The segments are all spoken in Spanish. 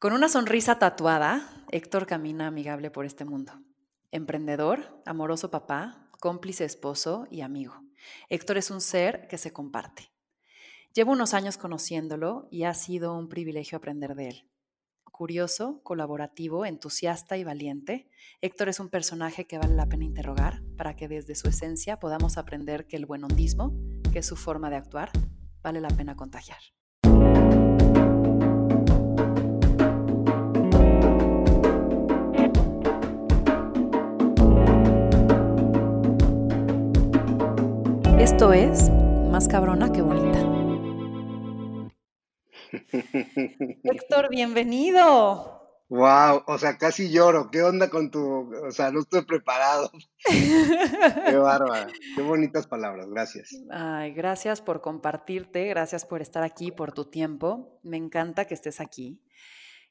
Con una sonrisa tatuada, Héctor camina amigable por este mundo. Emprendedor, amoroso papá, cómplice esposo y amigo. Héctor es un ser que se comparte. Llevo unos años conociéndolo y ha sido un privilegio aprender de él. Curioso, colaborativo, entusiasta y valiente, Héctor es un personaje que vale la pena interrogar para que desde su esencia podamos aprender que el buen hondismo, que es su forma de actuar, vale la pena contagiar. Esto es Más cabrona que bonita. Héctor, bienvenido. Wow, o sea, casi lloro. ¿Qué onda con tu, o sea, no estoy preparado? Qué bárbara. Qué bonitas palabras. Gracias. Ay, gracias por compartirte, gracias por estar aquí, por tu tiempo. Me encanta que estés aquí.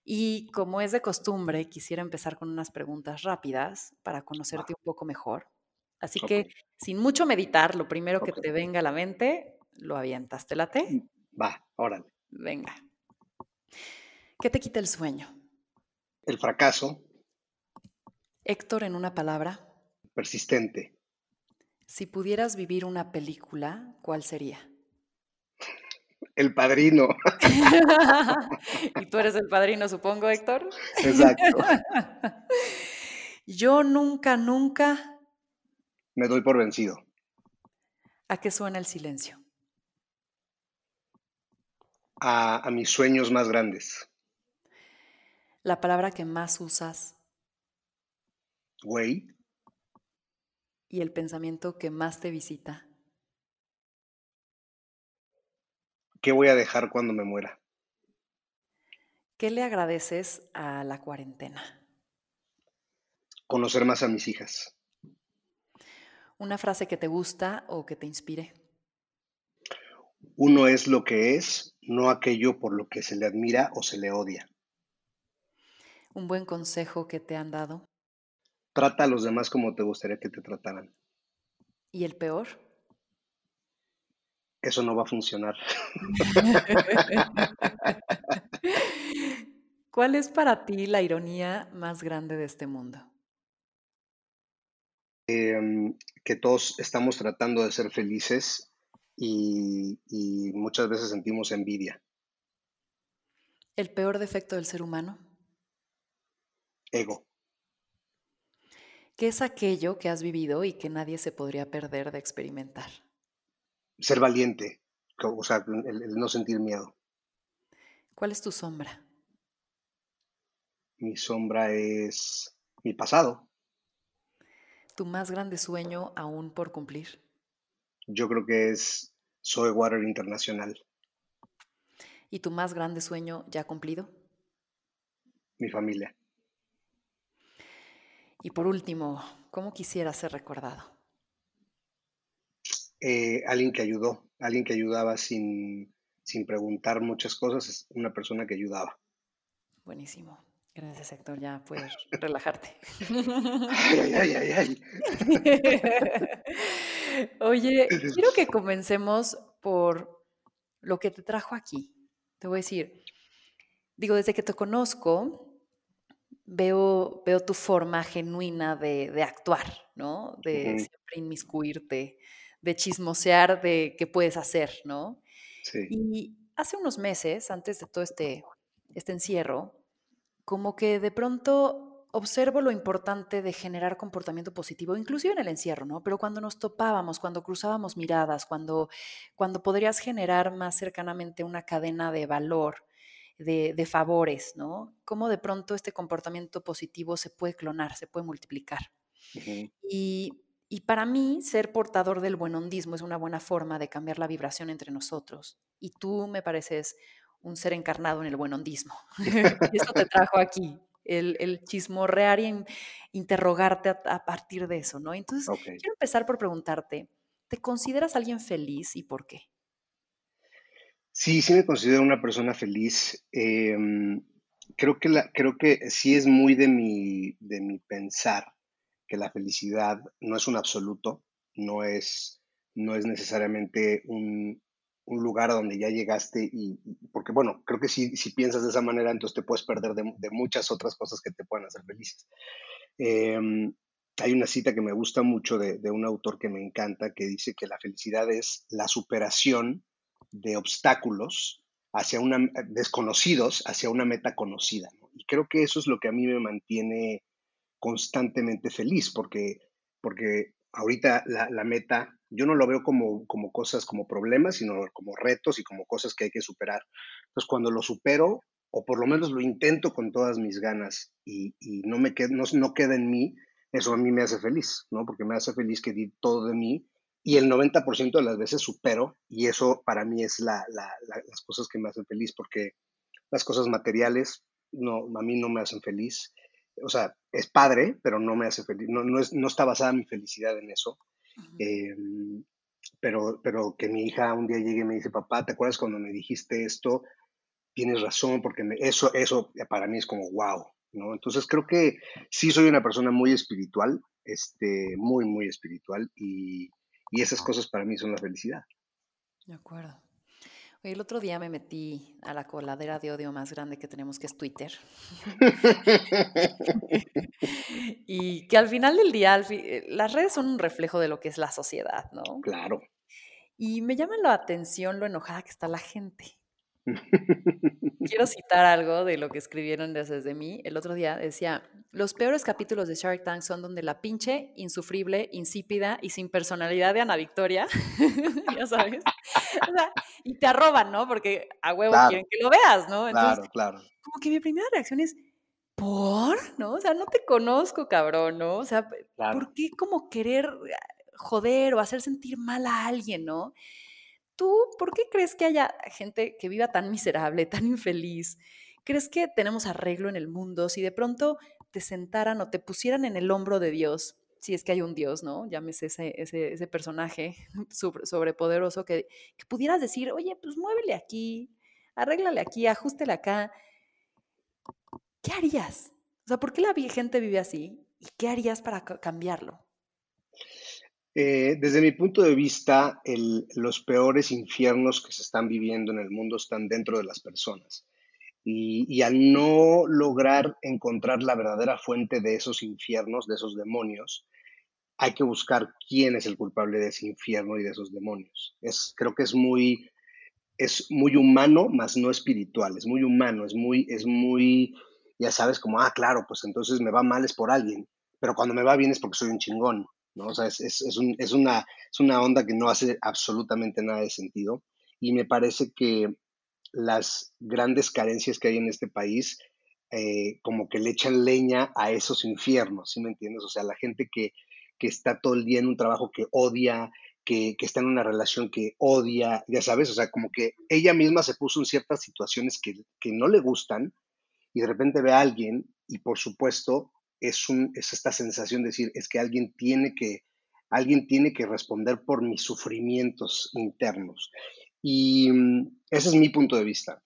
Y como es de costumbre, quisiera empezar con unas preguntas rápidas para conocerte un poco mejor. Así que, sin mucho meditar, lo primero que te venga a la mente, lo avientas. ¿Te late? Mm, va, órale. Venga. ¿Qué te quita el sueño? El fracaso. Héctor, en una palabra. Persistente. Si pudieras vivir una película, ¿cuál sería? El padrino. y tú eres el padrino, supongo, Héctor. Exacto. Yo nunca, nunca me doy por vencido. ¿A qué suena el silencio? A, mis sueños más grandes. La palabra que más usas. Güey. Y el pensamiento que más te visita. ¿Qué voy a dejar cuando me muera? ¿Qué le agradeces a la cuarentena? Conocer más a mis hijas. Una frase que te gusta o que te inspire. Uno es lo que es, no aquello por lo que se le admira o se le odia. Un buen consejo que te han dado. Trata a los demás como te gustaría que te trataran. ¿Y el peor? Eso no va a funcionar. ¿Cuál es para ti la ironía más grande de este mundo? Em, que todos estamos tratando de ser felices y, muchas veces sentimos envidia. ¿El peor defecto del ser humano? Ego. ¿Qué es aquello que has vivido y que nadie se podría perder de experimentar? Ser valiente, o sea, el no sentir miedo. ¿Cuál es tu sombra? Mi sombra es mi pasado tu más grande sueño aún por cumplir? Yo creo que es Soy Water Internacional. ¿Y tu más grande sueño ya cumplido? Mi familia. Y por último, ¿cómo quisiera ser recordado? Eh, alguien que ayudó, alguien que ayudaba sin, sin preguntar muchas cosas, es una persona que ayudaba. Buenísimo. Gracias, Héctor. Ya puedes relajarte. Ay, ay, ay, ay. Oye, quiero que comencemos por lo que te trajo aquí. Te voy a decir, digo, desde que te conozco, veo, veo tu forma genuina de, actuar, ¿no? De siempre inmiscuirte, de chismosear de qué puedes hacer, ¿no? Sí. Y hace unos meses, antes de todo este, este encierro, como que de pronto observo lo importante de generar comportamiento positivo, inclusive en el encierro, ¿no? Pero cuando nos topábamos, cuando cruzábamos miradas, cuando, cuando podrías generar más cercanamente una cadena de valor, de, favores, ¿no? Cómo de pronto este comportamiento positivo se puede clonar, se puede multiplicar. y, y, para mí, ser portador del buen hondismo es una buena forma de cambiar la vibración entre nosotros. Y tú me pareces un ser encarnado en el buen hondismo. eso te trajo aquí, el, el chismorrear y interrogarte a, partir de eso, ¿no? Entonces, quiero empezar por preguntarte, ¿te consideras alguien feliz y por qué? Sí, sí me considero una persona feliz. Em, creo, que la, creo que sí es muy de mi, de mi pensar que la felicidad no es un absoluto, no es, no es necesariamente un, un lugar a donde ya llegaste y, porque bueno, creo que si, si piensas de esa manera, entonces te puedes perder de, muchas otras cosas que te puedan hacer felices. Em, hay una cita que me gusta mucho de, un autor que me encanta que dice que la felicidad es la superación de obstáculos hacia una, desconocidos hacia una meta conocida. Y creo que eso es lo que a mí me mantiene constantemente feliz, porque, porque ahorita la meta yo no lo veo como, como cosas, como problemas, sino como retos y como cosas que hay que superar. Entonces, cuando lo supero, o por lo menos lo intento con todas mis ganas y, no, me queda, no, no, queda en mí, eso a mí me hace feliz, ¿no? Porque me hace feliz que di todo de mí y el 90% de las veces supero y eso para mí es la, las cosas que me hacen feliz porque las cosas materiales no, a mí no me hacen feliz. O sea, es padre, pero no me hace feliz. No, no, es, no está basada mi felicidad en eso. Em, pero, pero que mi hija un día llegue y me dice, papá, ¿te acuerdas cuando me dijiste esto? Tienes razón, porque eso, eso para mí es como wow, ¿no? Entonces creo que sí soy una persona muy espiritual, este, muy, muy espiritual, y, y esas cosas para mí son la felicidad. De acuerdo el otro día me metí a la coladera de odio más grande que tenemos, que es Twitter. y que al final del día, eh, las redes son un reflejo de lo que es la sociedad, ¿no? Claro. Y me llama la atención lo enojada que está la gente. Quiero citar algo de lo que escribieron desde mí. El otro día decía, los peores capítulos de Shark Tank son donde la pinche, insufrible, insípida y sin personalidad de Ana Victoria, ya sabes, y te arroban, ¿no? Porque a huevo quieren que lo veas, ¿no? Entonces, claro, claro. Como que mi primera reacción es, ¿por? ¿No? O sea, no te conozco, cabrón, ¿no? O sea, ¿por qué como querer eh, joder o hacer sentir mal a alguien, ¿no? ¿Tú por qué crees que haya gente que viva tan miserable, tan infeliz? ¿Crees que tenemos arreglo en el mundo? Si de pronto te sentaran o te pusieran en el hombro de Dios, si es que hay un Dios, ¿no? Llámese ese, ese, ese personaje sobrepoderoso que, pudieras decir, oye, pues muévele aquí, arréglale aquí, ajustele acá. ¿Qué harías? O sea, ¿por qué la gente vive así? ¿Y qué harías para cambiarlo? Eh, desde mi punto de vista, los peores infiernos que se están viviendo en el mundo están dentro de las personas. Y, al no lograr encontrar la verdadera fuente de esos infiernos, de esos demonios, hay que buscar quién es el culpable de ese infierno y de esos demonios. Es, creo que es muy, es muy humano, más no espiritual. Es muy humano, es muy, es muy, ya sabes, como, ah, claro, pues entonces me va mal es por alguien, pero cuando me va bien es porque soy un chingón. ¿No? O sea, es, es, es, un, una, es una onda que no hace absolutamente nada de sentido y me parece que las grandes carencias que hay en este país eh, como que le echan leña a esos infiernos, ¿sí me entiendes? O sea, la gente que, que está todo el día en un trabajo que odia, que, que, está en una relación que odia, ya sabes, o sea, como que ella misma se puso en ciertas situaciones que, que no le gustan y de repente ve a alguien y por supuesto es, un, es esta sensación de decir, es que alguien tiene que, alguien tiene que responder por mis sufrimientos internos. Y mm, ese es mi punto de vista.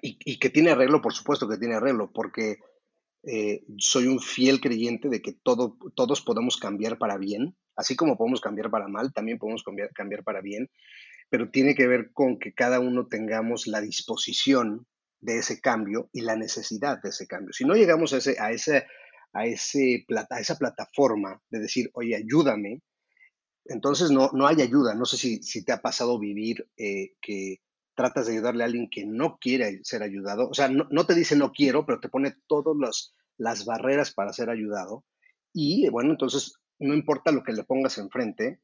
Y, que tiene arreglo, por supuesto que tiene arreglo, porque eh, soy un fiel creyente de que todo, todos podemos cambiar para bien, así como podemos cambiar para mal, también podemos cambiar, cambiar para bien, pero tiene que ver con que cada uno tengamos la disposición de ese cambio y la necesidad de ese cambio. Si no llegamos a, ese, a, ese a esa plataforma de decir, oye, ayúdame, entonces no, no hay ayuda. No sé si, si te ha pasado vivir eh, que tratas de ayudarle a alguien que no quiere ser ayudado. O sea, no, no te dice no quiero, pero te pone todas las barreras para ser ayudado. Y bueno, entonces no importa lo que le pongas enfrente,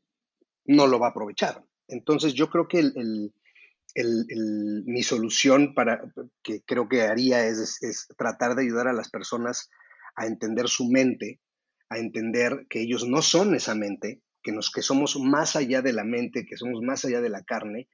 no lo va a aprovechar. Entonces yo creo que el, el, mi solución para que creo que haría es, es tratar de ayudar a las personas a entender su mente, a entender que ellos no son esa mente, que, nos, que somos más allá de la mente, que somos más allá de la carne,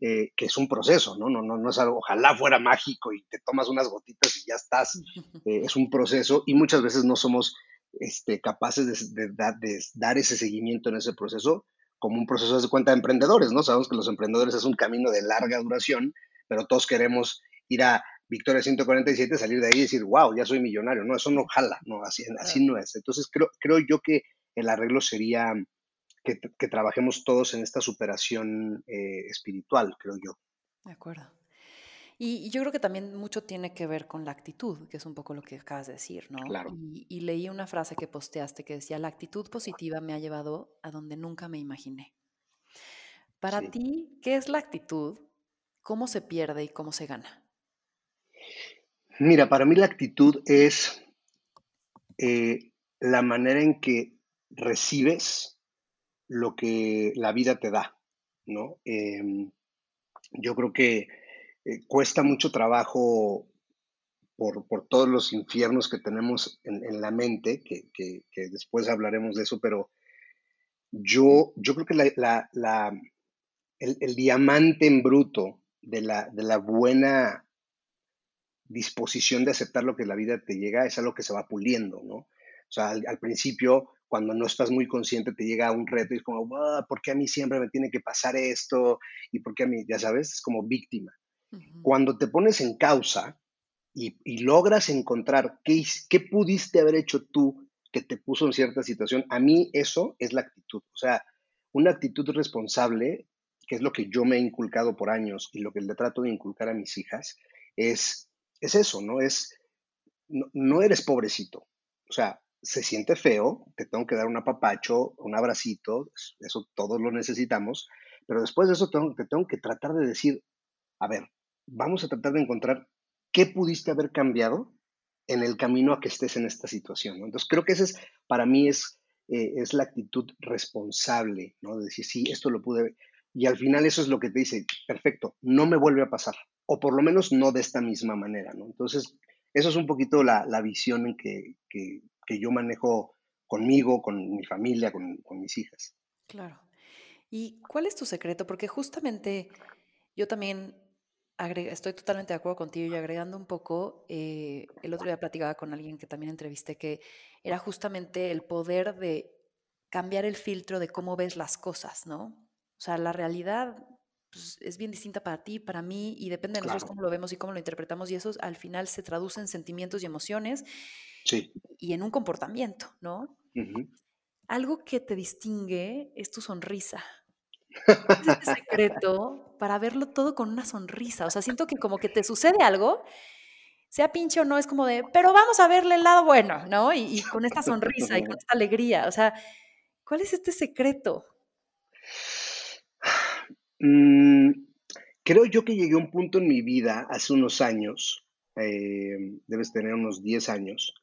eh, que es un proceso, ¿no? No, no, no es algo, ojalá fuera mágico y te tomas unas gotitas y ya estás, eh, es un proceso y muchas veces no somos este, capaces de, de, dar ese seguimiento en ese proceso como un proceso de cuenta de emprendedores, ¿no? Sabemos que los emprendedores es un camino de larga duración, pero todos queremos ir a Victoria 147, salir de ahí y decir, wow, ya soy millonario. No, eso no jala, no, así, así no es. Entonces creo, creo yo que el arreglo sería que, trabajemos todos en esta superación eh, espiritual, creo yo. De acuerdo. Y, yo creo que también mucho tiene que ver con la actitud, que es un poco lo que acabas de decir, ¿no? Claro. Y, leí una frase que posteaste que decía, la actitud positiva me ha llevado a donde nunca me imaginé. Para ti, ¿qué es la actitud? ¿Cómo se pierde y cómo se gana? Mira, para mí la actitud es eh, la manera en que recibes lo que la vida te da, ¿no? Em, yo creo que eh, cuesta mucho trabajo por, por, todos los infiernos que tenemos en, la mente, que, que, después hablaremos de eso, pero yo, yo creo que la, la, el, el, diamante en bruto de la, de la buena disposición de aceptar lo que la vida te llega es algo que se va puliendo, ¿no? O sea, al, principio, cuando no estás muy consciente, te llega un reto y es como, ¿por qué a mí siempre me tiene que pasar esto? ¿Y por qué a mí, ya sabes, es como víctima? Cuando te pones en causa y, logras encontrar qué, qué pudiste haber hecho tú que te puso en cierta situación, a mí eso es la actitud. O sea, una actitud responsable, que es lo que yo me he inculcado por años y lo que le trato de inculcar a mis hijas, es, es eso, ¿no? Es, no, eres pobrecito. O sea, se siente feo, te tengo que dar un apapacho, un abracito, eso todos lo necesitamos, pero después de eso te tengo que tratar de decir, a ver, vamos a tratar de encontrar qué pudiste haber cambiado en el camino a que estés en esta situación. Entonces, creo que esa es, para mí, es, eh, es la actitud responsable, ¿no? De decir, sí, esto lo pude. Y al final eso es lo que te dice, perfecto, no me vuelve a pasar, o por lo menos no de esta misma manera, ¿no? Entonces, eso es un poquito la, visión en que, yo manejo conmigo, con mi familia, con, con mis hijas. Claro. ¿Y cuál es tu secreto? Porque justamente yo también estoy totalmente de acuerdo contigo y agregando un poco, eh, el otro día platicaba con alguien que también entrevisté que era justamente el poder de cambiar el filtro de cómo ves las cosas, ¿no? O sea, la realidad pues, es bien distinta para ti, para mí, y depende de nosotros cómo lo vemos y cómo lo interpretamos, y eso al final se traduce en sentimientos y emociones sí. y en un comportamiento, ¿no? Algo que te distingue es tu sonrisa es este secreto para verlo todo con una sonrisa. O sea, siento que como que te sucede algo, sea pinche o no, es como de, pero vamos a verle el lado bueno, ¿no? Y, con esta sonrisa y con esta alegría. O sea, ¿cuál es este secreto? Mm, creo yo que llegué a un punto en mi vida hace unos años, eh, debes tener unos 10 años,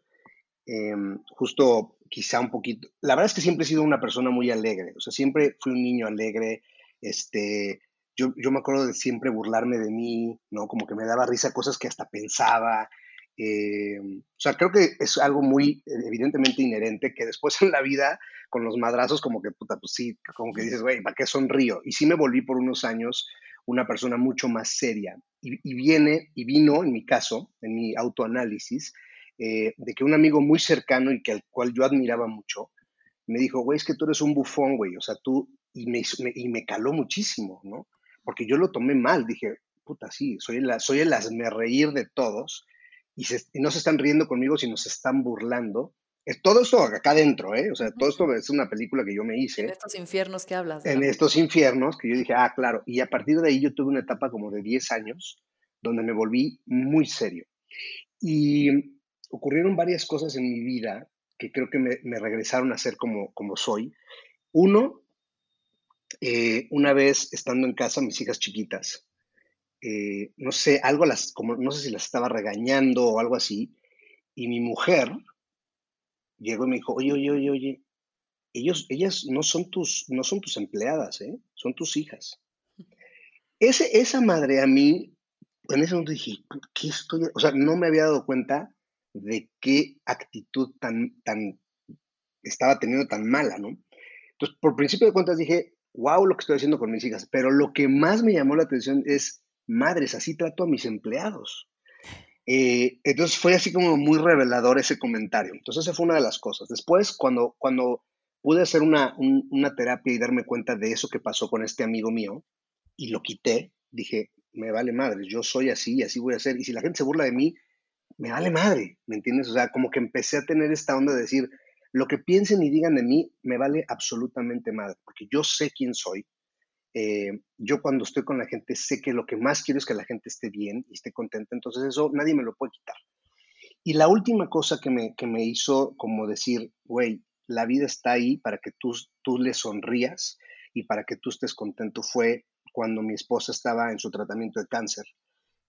em, justo quizá un poquito. La verdad es que siempre he sido una persona muy alegre, o sea, siempre fui un niño alegre. Este, yo, yo me acuerdo de siempre burlarme de mí, ¿no? Como que me daba risa cosas que hasta pensaba. Eh, o sea, creo que es algo muy evidentemente inherente que después en la vida, con los madrazos, como que, puta, pues sí, como que dices, güey, ¿para qué sonrío? Y sí me volví por unos años una persona mucho más seria. Y, y viene, y vino, en mi caso, en mi autoanálisis, eh, de que un amigo muy cercano y que al cual yo admiraba mucho, me dijo, güey, es que tú eres un bufón, güey, o sea, tú, y me, y me caló muchísimo, ¿no? Porque yo lo tomé mal, dije, puta, sí, soy el, soy el reír de todos, y, no se están riendo conmigo, sino se están burlando. Todo esto acá adentro, ¿eh? O sea, todo esto es una película que yo me hice. En estos infiernos que hablas. En estos infiernos, que yo dije, ah, claro. Y a partir de ahí yo tuve una etapa como de 10 años, donde me volví muy serio. Y ocurrieron varias cosas en mi vida que creo que me, regresaron a ser como, como soy. Uno, eh, una vez estando en casa, mis hijas chiquitas, eh, no sé, algo las, como, no sé si las estaba regañando o algo así, y mi mujer llegó y me dijo, oye, oye, oye, oye, ellos, ellas no son tus, no son tus empleadas, ¿eh? son tus hijas. Ese, esa madre a mí, en ese momento dije, ¿qué estoy? O sea, no me había dado cuenta de qué actitud tan, tan estaba teniendo tan mala, ¿no? Entonces, por principio de cuentas dije, wow, lo que estoy haciendo con mis hijas, pero lo que más me llamó la atención es, madres, así trato a mis empleados. Eh, entonces fue así como muy revelador ese comentario. Entonces esa fue una de las cosas. Después, cuando, cuando pude hacer una, una terapia y darme cuenta de eso que pasó con este amigo mío y lo quité, dije, me vale madres, yo soy así y así voy a ser. Y si la gente se burla de mí, me vale madre, ¿me entiendes? O sea, como que empecé a tener esta onda de decir, lo que piensen y digan de mí me vale absolutamente madre, porque yo sé quién soy. Eh, yo cuando estoy con la gente sé que lo que más quiero es que la gente esté bien y esté contenta, entonces eso nadie me lo puede quitar. Y la última cosa que me, que me hizo como decir, güey, la vida está ahí para que tú, tú le sonrías y para que tú estés contento fue cuando mi esposa estaba en su tratamiento de cáncer,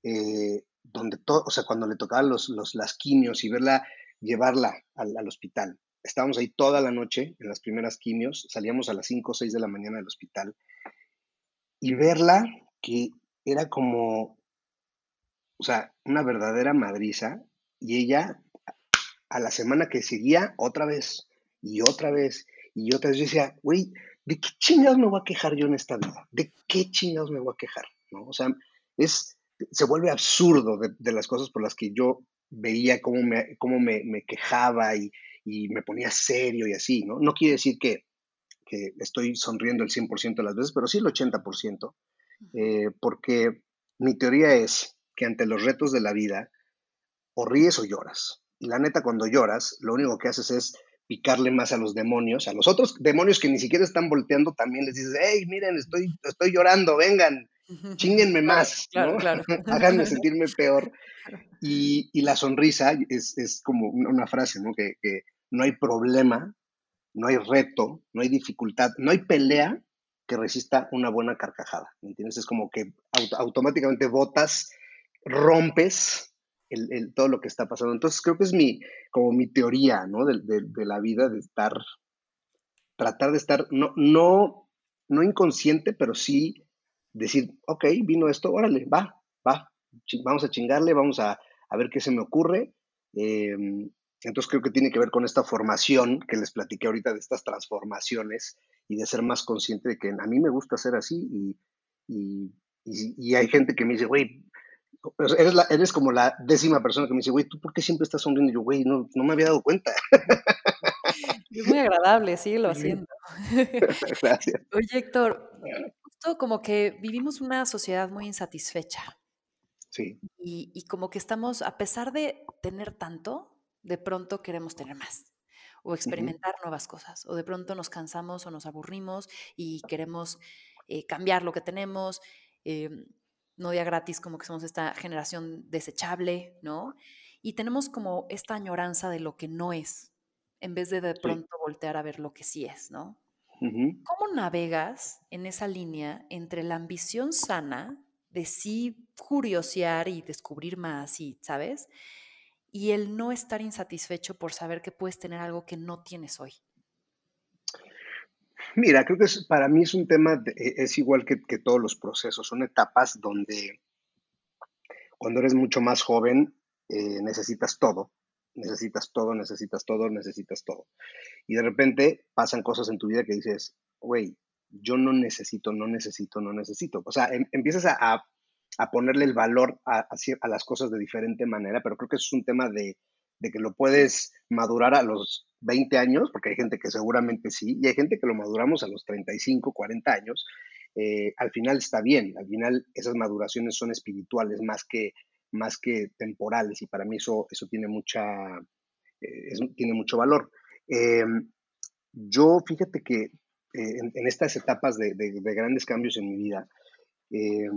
eh, donde todo, o sea, cuando le tocaban los, los, las quimios y verla, llevarla al, al, hospital. Estábamos ahí toda la noche en las primeras quimios, salíamos a las 5 o 6 de la mañana del hospital y verla que era como, o sea, una verdadera madriza y ella a la semana que seguía otra vez y otra vez y otra vez yo decía, güey, ¿de qué chingados me voy a quejar yo en esta vida? ¿De qué chingados me voy a quejar? ¿No? O sea, es, se vuelve absurdo de, de las cosas por las que yo veía cómo me, cómo me, me quejaba y, y, me ponía serio y así, ¿no? No quiere decir que, que estoy sonriendo el 100% de las veces, pero sí el 80%, eh, porque mi teoría es que ante los retos de la vida, o ríes o lloras. Y la neta, cuando lloras, lo único que haces es picarle más a los demonios, a los otros demonios que ni siquiera están volteando, también les dices, hey, miren, estoy, estoy llorando, vengan, chinguenme más, claro, ¿no? claro. háganme sentirme peor. Y, y la sonrisa es, es, como una frase, ¿no? Que, que no hay problema, no hay reto, no hay dificultad, no hay pelea que resista una buena carcajada, ¿me entiendes? Es como que auto, automáticamente botas, rompes el, todo lo que está pasando. Entonces creo que es mi, como mi teoría, ¿no? De, de, la vida, de estar, tratar de estar, no, no, no inconsciente, pero sí decir, ok, vino esto, órale, va, va, vamos a chingarle, vamos a, a ver qué se me ocurre. Eh, entonces creo que tiene que ver con esta formación que les platiqué ahorita de estas transformaciones y de ser más consciente de que a mí me gusta ser así y, y, y, y hay gente que me dice, güey, eres, la, eres como la décima persona que me dice, güey, ¿tú por qué siempre estás sonriendo? Y yo, güey, no, no me había dado cuenta. Es muy agradable, síguelo haciendo. Gracias. Oye, Héctor, justo como que vivimos una sociedad muy insatisfecha. Sí. Y, y como que estamos, a pesar de tener tanto, de pronto queremos tener más o experimentar uh -huh. nuevas cosas, o de pronto nos cansamos o nos aburrimos y queremos eh, cambiar lo que tenemos. Eh, no día gratis, como que somos esta generación desechable, ¿no? Y tenemos como esta añoranza de lo que no es, en vez de de pronto sí. voltear a ver lo que sí es, ¿no? Uh -huh. ¿Cómo navegas en esa línea entre la ambición sana de sí curiosear y descubrir más y, ¿sabes? Y el no estar insatisfecho por saber que puedes tener algo que no tienes hoy? Mira, creo que para mí es un tema, e, es igual que, que, todos los procesos, son etapas donde cuando eres mucho más joven eh, necesitas todo, necesitas todo, necesitas todo, necesitas todo. Y de repente pasan cosas en tu vida que dices, güey, yo no necesito, no necesito, no necesito. O sea, em, empiezas a, a a ponerle el valor a, las cosas de diferente manera, pero creo que es un tema de, que lo puedes madurar a los 20 años, porque hay gente que seguramente sí, y hay gente que lo maduramos a los 35, 40 años. Eh, al final está bien, al final esas maduraciones son espirituales más que, temporales, y para mí eso, eso tiene, mucha, eh, tiene mucho valor. Eh, yo, fíjate que eh, en, estas etapas de, de, de, grandes cambios en mi vida, eh,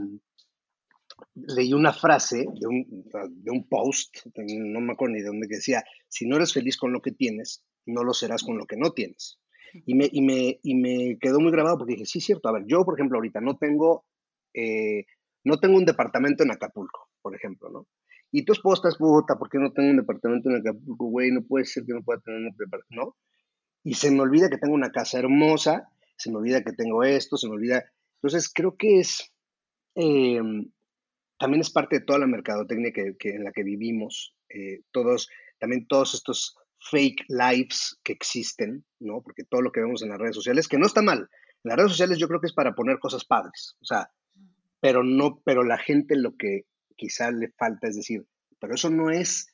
leí una frase de un, de un, post, no me acuerdo ni de dónde, que decía, si no eres feliz con lo que tienes, no lo serás con lo que no tienes. Y me, y me, y me quedó muy grabado porque dije, sí, cierto, a ver, yo, por ejemplo, ahorita no tengo, eh, no tengo un departamento en Acapulco, por ejemplo, ¿no? Y tu esposa es puta, ¿por qué no tengo un departamento en Acapulco, güey? No puede ser que no pueda tener un departamento, ¿no? Y se me olvida que tengo una casa hermosa, se me olvida que tengo esto, se me olvida. Entonces, creo que es... Eh, también es parte de toda la mercadotecnia que, en la que vivimos, eh, todos, también todos estos fake lives que existen, ¿no? Porque todo lo que vemos en las redes sociales, que no está mal, en las redes sociales yo creo que es para poner cosas padres, o sea, pero no, pero la gente lo que quizá le falta es decir, pero eso no es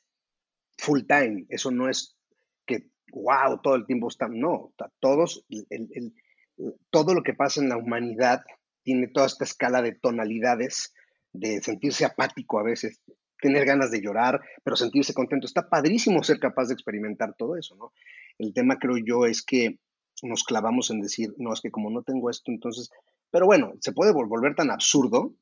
full time, eso no es que, wow, todo el tiempo está, no, todos, todo lo que pasa en la humanidad tiene toda esta escala de tonalidades de sentirse apático a veces, tener ganas de llorar, pero sentirse contento. Está padrísimo ser capaz de experimentar todo eso, ¿no? El tema, creo yo, es que nos clavamos en decir, no, es que como no tengo esto, entonces, pero bueno, se puede volver tan absurdo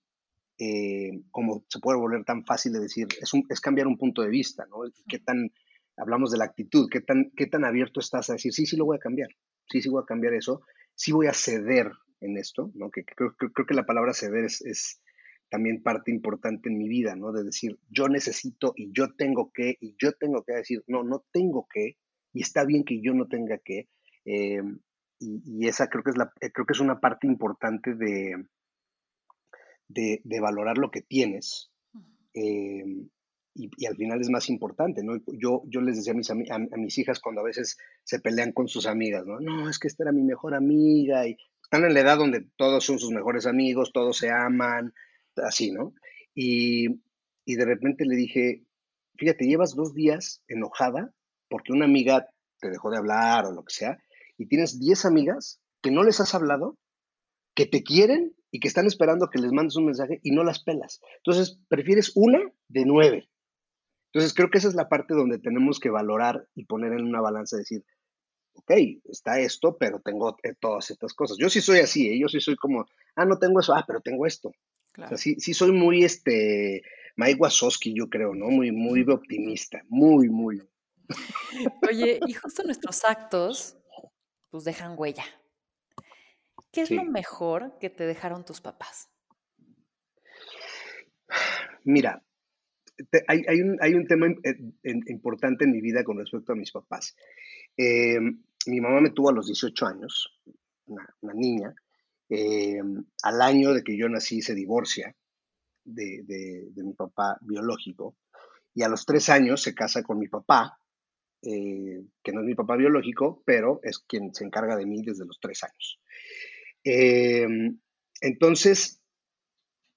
eh, como se puede volver tan fácil de decir, es, es cambiar un punto de vista, ¿no? ¿Qué tan, hablamos de la actitud, qué tan, qué tan abierto estás a decir, sí, sí lo voy a cambiar, sí, sí voy a cambiar eso, sí voy a ceder en esto, ¿no? Que creo, creo, que la palabra ceder es, es, también parte importante en mi vida, ¿no? De decir, yo necesito y yo tengo que, y yo tengo que decir, no, no tengo que, y está bien que yo no tenga que. Eh, y, esa creo que es la, creo que es una parte importante de, de, valorar lo que tienes. Eh, y, al final es más importante, ¿no? Yo, yo les decía a mis, a, mis hijas cuando a veces se pelean con sus amigas, ¿no? No, es que esta era mi mejor amiga y están en la edad donde todos son sus mejores amigos, todos se aman, así, ¿no? Y, y de repente le dije, fíjate, llevas dos días enojada porque una amiga te dejó de hablar o lo que sea, y tienes 10 amigas que no les has hablado, que te quieren y que están esperando que les mandes un mensaje y no las pelas. Entonces, prefieres una de nueve. Entonces, creo que esa es la parte donde tenemos que valorar y poner en una balanza, decir, ok, está esto, pero tengo eh, todas estas cosas. Yo sí soy así, ¿eh? yo sí soy como, ah, no tengo eso, ah, pero tengo esto. O sea, sí, sí soy muy, este, Mike Wazowski, yo creo, ¿no? Muy, muy optimista, muy, muy. Oye, y justo nuestros actos, pues dejan huella. ¿Qué es lo mejor que te dejaron tus papás? Mira, hay, un, tema eh, importante en mi vida con respecto a mis papás. Eh, mi mamá me tuvo a los 18 años, una, niña. Eh, al año de que yo nací se divorcia de, mi papá biológico y a los tres años se casa con mi papá, que no es mi papá biológico, pero es quien se encarga de mí desde los tres años. Em, entonces,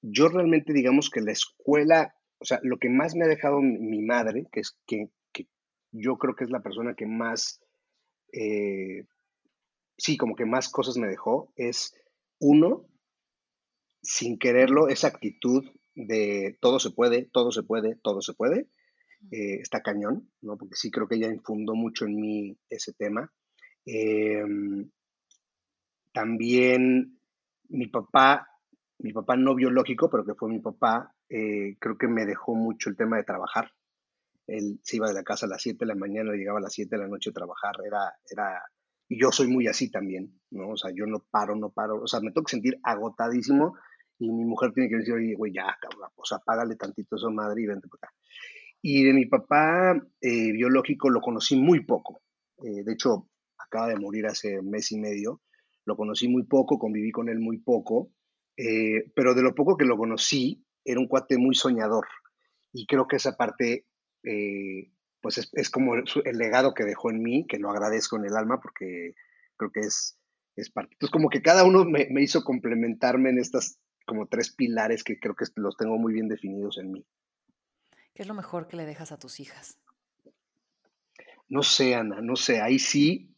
yo realmente digamos que la escuela, o sea, lo que más me ha dejado mi, madre, que es que, yo creo que es la persona que más, eh, sí, como que más cosas me dejó, es uno, sin quererlo, esa actitud de todo se puede, todo se puede, todo se puede, eh, está cañón, ¿no? Porque sí creo que ella infundó mucho en mí ese tema. Em, también mi papá, mi papá no biológico, pero que fue mi papá, eh, creo que me dejó mucho el tema de trabajar. Él se iba de la casa a las 7 de la mañana, llegaba a las 7 de la noche a trabajar. Era, era, y yo soy muy así también, ¿no? O sea, yo no paro, no paro. O sea, me tengo que sentir agotadísimo y mi mujer tiene que decir, oye, güey, ya, cabrón, o sea, págale tantito eso madre y vente para acá. Y de mi papá eh, biológico lo conocí muy poco. Eh, de hecho, acaba de morir hace mes y medio lo conocí muy poco, conviví con él muy poco, eh, pero de lo poco que lo conocí, era un cuate muy soñador. Y creo que esa parte, pues es, como el, legado que dejó en mí, que lo agradezco en el alma porque creo que es, es parte. Entonces, como que cada uno me, me hizo complementarme en estas como tres pilares que creo que los tengo muy bien definidos en mí. ¿Qué es lo mejor que le dejas a tus hijas? No sé, Ana, no sé. Ahí sí,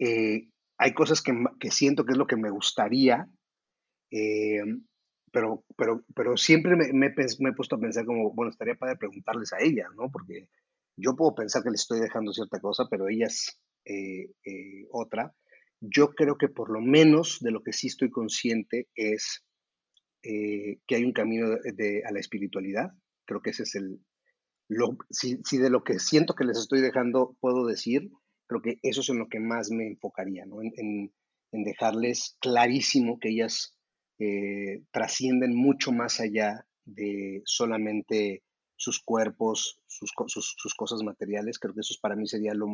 eh, hay cosas que, siento que es lo que me gustaría, eh, pero, pero, pero siempre me, he puesto a pensar como, bueno, estaría para preguntarles a ellas, ¿no? Porque yo puedo pensar que les estoy dejando cierta cosa, pero ellas eh, eh, otra. Yo creo que por lo menos de lo que sí estoy consciente es que hay un camino de, a la espiritualidad. Creo que ese es el... Si, si de lo que siento que les estoy dejando puedo decir, creo que eso es en lo que más me enfocaría, ¿no? en, dejarles clarísimo que ellas eh, trascienden mucho más allá de solamente sus cuerpos, sus, cosas materiales. Creo que eso para mí sería lo,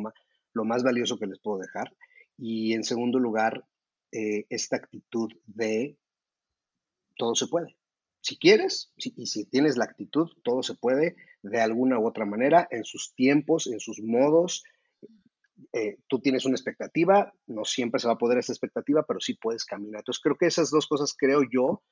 lo más valioso que les puedo dejar. Y en segundo lugar, eh, esta actitud de todo se puede. Si quieres y si tienes la actitud, todo se puede de alguna u otra manera, en sus tiempos, en sus modos, eh, tú tienes una expectativa, no siempre se va a poder esa expectativa, pero sí puedes caminar. Entonces creo que esas dos cosas creo yo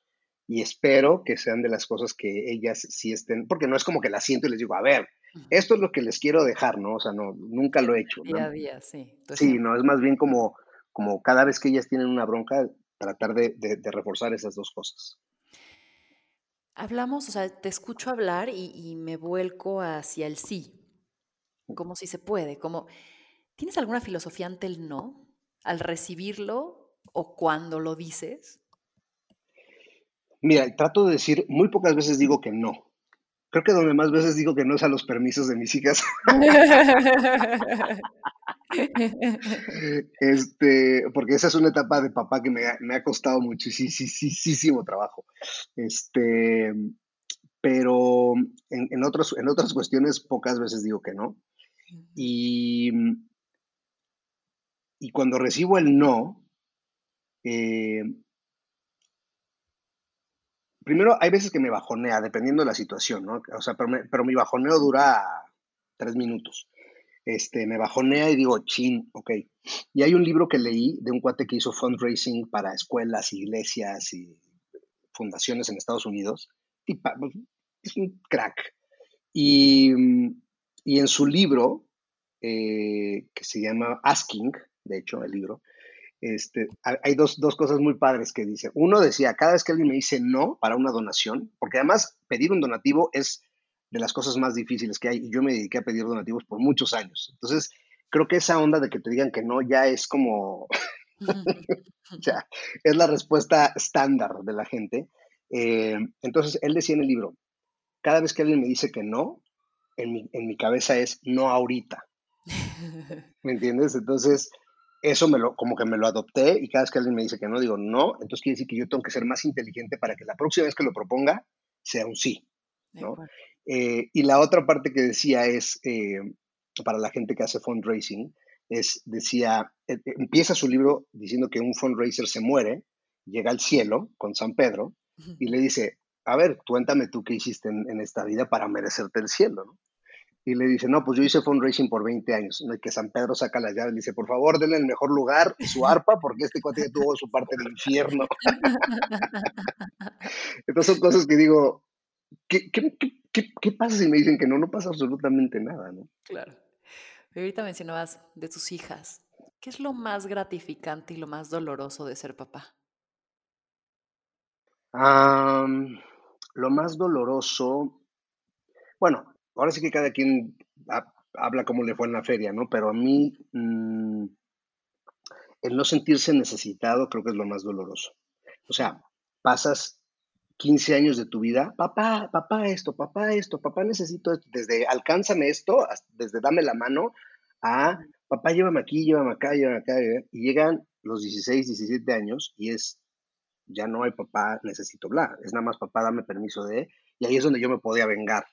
y espero que sean de las cosas que ellas sí estén, porque no es como que las siento y les digo, a ver, esto es lo que les quiero dejar, ¿no? O sea, no, nunca lo he hecho. Día a día, sí. sí, no, es más bien como, como cada vez que ellas tienen una bronca, tratar de reforzar esas dos cosas. hablamos, o sea, te escucho hablar y, y me vuelco hacia el sí, como si se puede, como, ¿tienes alguna filosofía ante el no? Al recibirlo o cuando lo dices. Mira, trato de decir, muy pocas veces digo que no. Creo que donde más veces digo que no es a los permisos de mis hijas. este, porque esa es una etapa de papá que me ha, me ha costado muchísimo trabajo. Este, pero en, en, otros, en otras cuestiones pocas veces digo que no. Y, y cuando recibo el no, eh, primero, hay veces que me bajonea, dependiendo de la situación, ¿no? O sea, pero, mi bajoneo dura tres minutos. Este, me bajonea y digo, chin, ok. Y hay un libro que leí de un cuate que hizo fundraising para escuelas, iglesias y fundaciones en Estados Unidos. Y es un crack. Y, en su libro, eh, que se llama Asking, de hecho, el libro, este, hay dos, cosas muy padres que dice. Uno decía, cada vez que alguien me dice no para una donación, porque además pedir un donativo es de las cosas más difíciles que hay y yo me dediqué a pedir donativos por muchos años. Entonces, creo que esa onda de que te digan que no ya es como, o sea, es la respuesta estándar de la gente. Eh, entonces, él decía en el libro, cada vez que alguien me dice que no, en mi, en mi cabeza es no ahorita. ¿Me entiendes? Entonces, eso me lo, como que me lo adopté y cada vez que alguien me dice que no, digo no, entonces quiere decir que yo tengo que ser más inteligente para que la próxima vez que lo proponga sea un sí. ¿no? Eh, y la otra parte que decía es, eh, para la gente que hace fundraising, es, decía, eh, empieza su libro diciendo que un fundraiser se muere, llega al cielo con San Pedro y le dice, a ver, cuéntame tú qué hiciste en, en esta vida para merecerte el cielo, ¿no? Y le dice, no, pues yo hice fundraising por 20 años. ¿no? Y que San Pedro saca las llaves y dice, por favor, denle el mejor lugar su arpa, porque este cuate tuvo su parte del infierno. Entonces son cosas que digo, ¿qué, qué, pasa si me dicen que no? No pasa absolutamente nada, ¿no? Claro. ahorita mencionabas de tus hijas. ¿Qué es lo más gratificante y lo más doloroso de ser papá? lo más doloroso, bueno, ahora sí que cada quien habla como le fue en la feria, ¿no? Pero a mí mm, el no sentirse necesitado creo que es lo más doloroso. O sea, pasas 15 años de tu vida, papá, papá esto, papá esto, papá necesito esto, desde alcánzame esto, desde dame la mano, a papá llévame aquí, llévame acá, llévame acá, y llegan los 16, 17 años y es, ya no hay papá, necesito bla, es nada más papá, dame permiso de, y ahí es donde yo me podía vengar,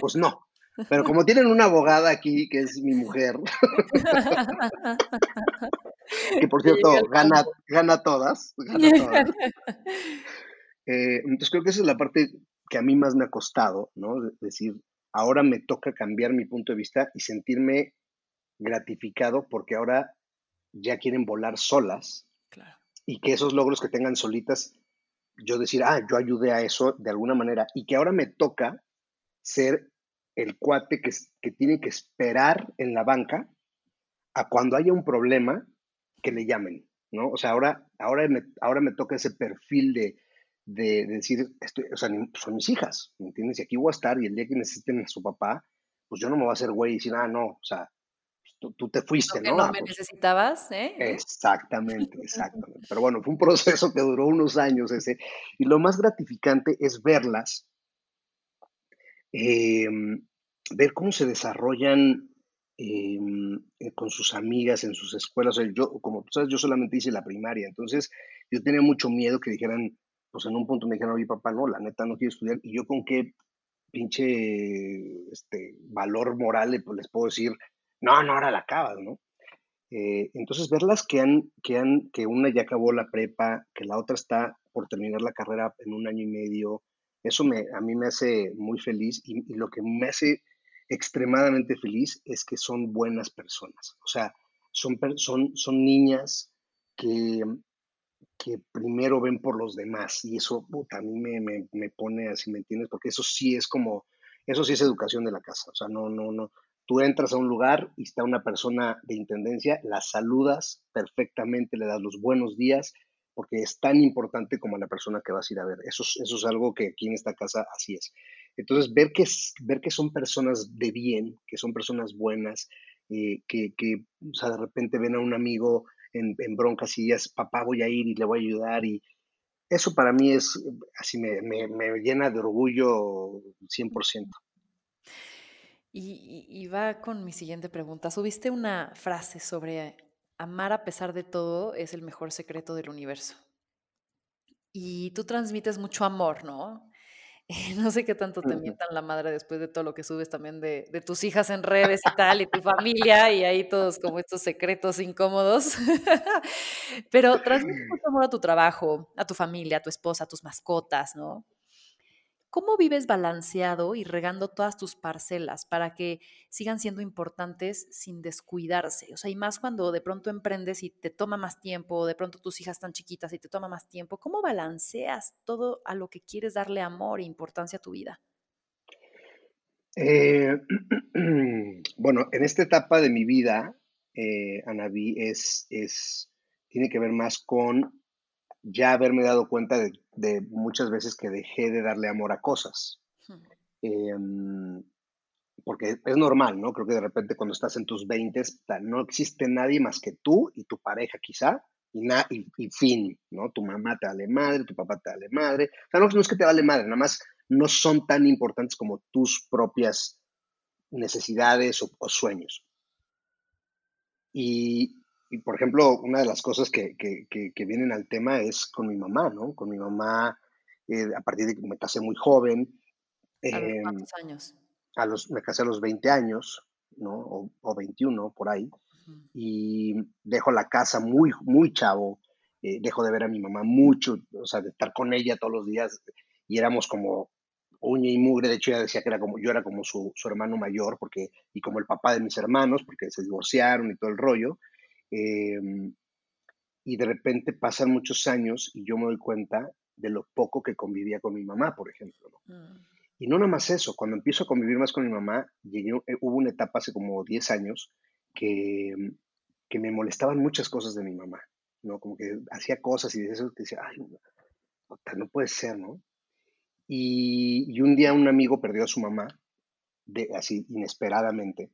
pues no. Pero como tienen una abogada aquí, que es mi mujer, que por cierto gana, gana todas, eh, entonces creo que esa es la parte que a mí más me ha costado, ¿no? Es decir, ahora me toca cambiar mi punto de vista y sentirme gratificado porque ahora ya quieren volar solas y que esos logros que tengan solitas, yo decir, ah, yo ayudé a eso de alguna manera y que ahora me toca ser el cuate que, que tiene que esperar en la banca a cuando haya un problema que le llamen, ¿no? O sea, ahora, ahora, me, ahora me toca ese perfil de, de, decir, estoy, o sea, son mis hijas, ¿me entiendes? Y aquí voy a estar y el día que necesiten a su papá, pues yo no me voy a hacer güey y decir, ah, no, o sea, tú, tú te fuiste, ¿no? no ah, me pues necesitabas, ¿eh? Exactamente, exactamente. Pero bueno, fue un proceso que duró unos años ese. Y lo más gratificante es verlas Em, ver cómo se desarrollan em, eh, con sus amigas en sus escuelas. yo, como tú sabes, yo solamente hice la primaria, entonces yo tenía mucho miedo que dijeran, pues en un punto me dijeron, oye papá, no, la neta no quiero estudiar, y yo con qué pinche este, valor moral les puedo decir, no, no, ahora la acabas, ¿no? Eh, entonces verlas que han, que han, que una ya acabó la prepa, que la otra está por terminar la carrera en un año y medio, eso me, a mí me hace muy feliz y, lo que me hace extremadamente feliz es que son buenas personas. O sea, son, son, son niñas que, que primero ven por los demás y eso a mí me, me, me, pone así, ¿me entiendes? Porque eso sí es como, eso sí es educación de la casa. O sea, no, no, no. Tú entras a un lugar y está una persona de intendencia, la saludas perfectamente, le das los buenos días, porque es tan importante como la persona que vas a ir a ver. Eso es, algo que aquí en esta casa así es. Entonces, ver que, ver que son personas de bien, que son personas buenas, eh, que, de repente ven a un amigo en, en, broncas y es, papá, voy a ir y le voy a ayudar. Y eso para mí es, así me, me, me llena de orgullo 100%. Y, y, va con mi siguiente pregunta. Subiste una frase sobre amar a pesar de todo es el mejor secreto del universo. Y tú transmites mucho amor, ¿no? No sé qué tanto te mientan la madre después de todo lo que subes también de, de, tus hijas en redes y tal, y tu familia, y ahí todos como estos secretos incómodos. Pero transmites mucho amor a tu trabajo, a tu familia, a tu esposa, a tus mascotas, ¿no? ¿Cómo vives balanceado y regando todas tus parcelas para que sigan siendo importantes sin descuidarse? O sea, y más cuando de pronto emprendes y te toma más tiempo, de pronto tus hijas están chiquitas y te toma más tiempo. ¿Cómo balanceas todo a lo que quieres darle amor e importancia a tu vida? Eh, bueno, en esta etapa de mi vida, eh, Anaví, es, es, tiene que ver más con ya haberme dado cuenta de, muchas veces que dejé de darle amor a cosas. Em, porque es normal, ¿no? Creo que de repente cuando estás en tus 20 no existe nadie más que tú y tu pareja quizá, y, na, y, fin, ¿no? Tu mamá te vale madre, tu papá te vale madre. O sea, no, es que te vale madre, nada más no son tan importantes como tus propias necesidades o, o sueños. Y, y por ejemplo, una de las cosas que, que, que, vienen al tema es con mi mamá, ¿no? Con mi mamá, eh, a partir de que me casé muy joven. ¿A los cuántos em, años? A los, me casé a los 20 años, ¿no? O, o 21, por ahí. Y dejo la casa muy, muy chavo. Eh, dejo de ver a mi mamá mucho, o sea, de estar con ella todos los días. Y éramos como uña y mugre. De hecho, ella decía que era como, yo era como su, su hermano mayor, porque, y como el papá de mis hermanos, porque se divorciaron y todo el rollo. Em, y de repente pasan muchos años y yo me doy cuenta de lo poco que convivía con mi mamá, por ejemplo. Mm. Y no nada más eso, cuando empiezo a convivir más con mi mamá, llegué, eh, hubo una etapa hace como 10 años que, que me molestaban muchas cosas de mi mamá, ¿no? Como que hacía cosas y de eso te decía, ay, no, no puede ser, ¿no? Y, y, un día un amigo perdió a su mamá, de, así inesperadamente,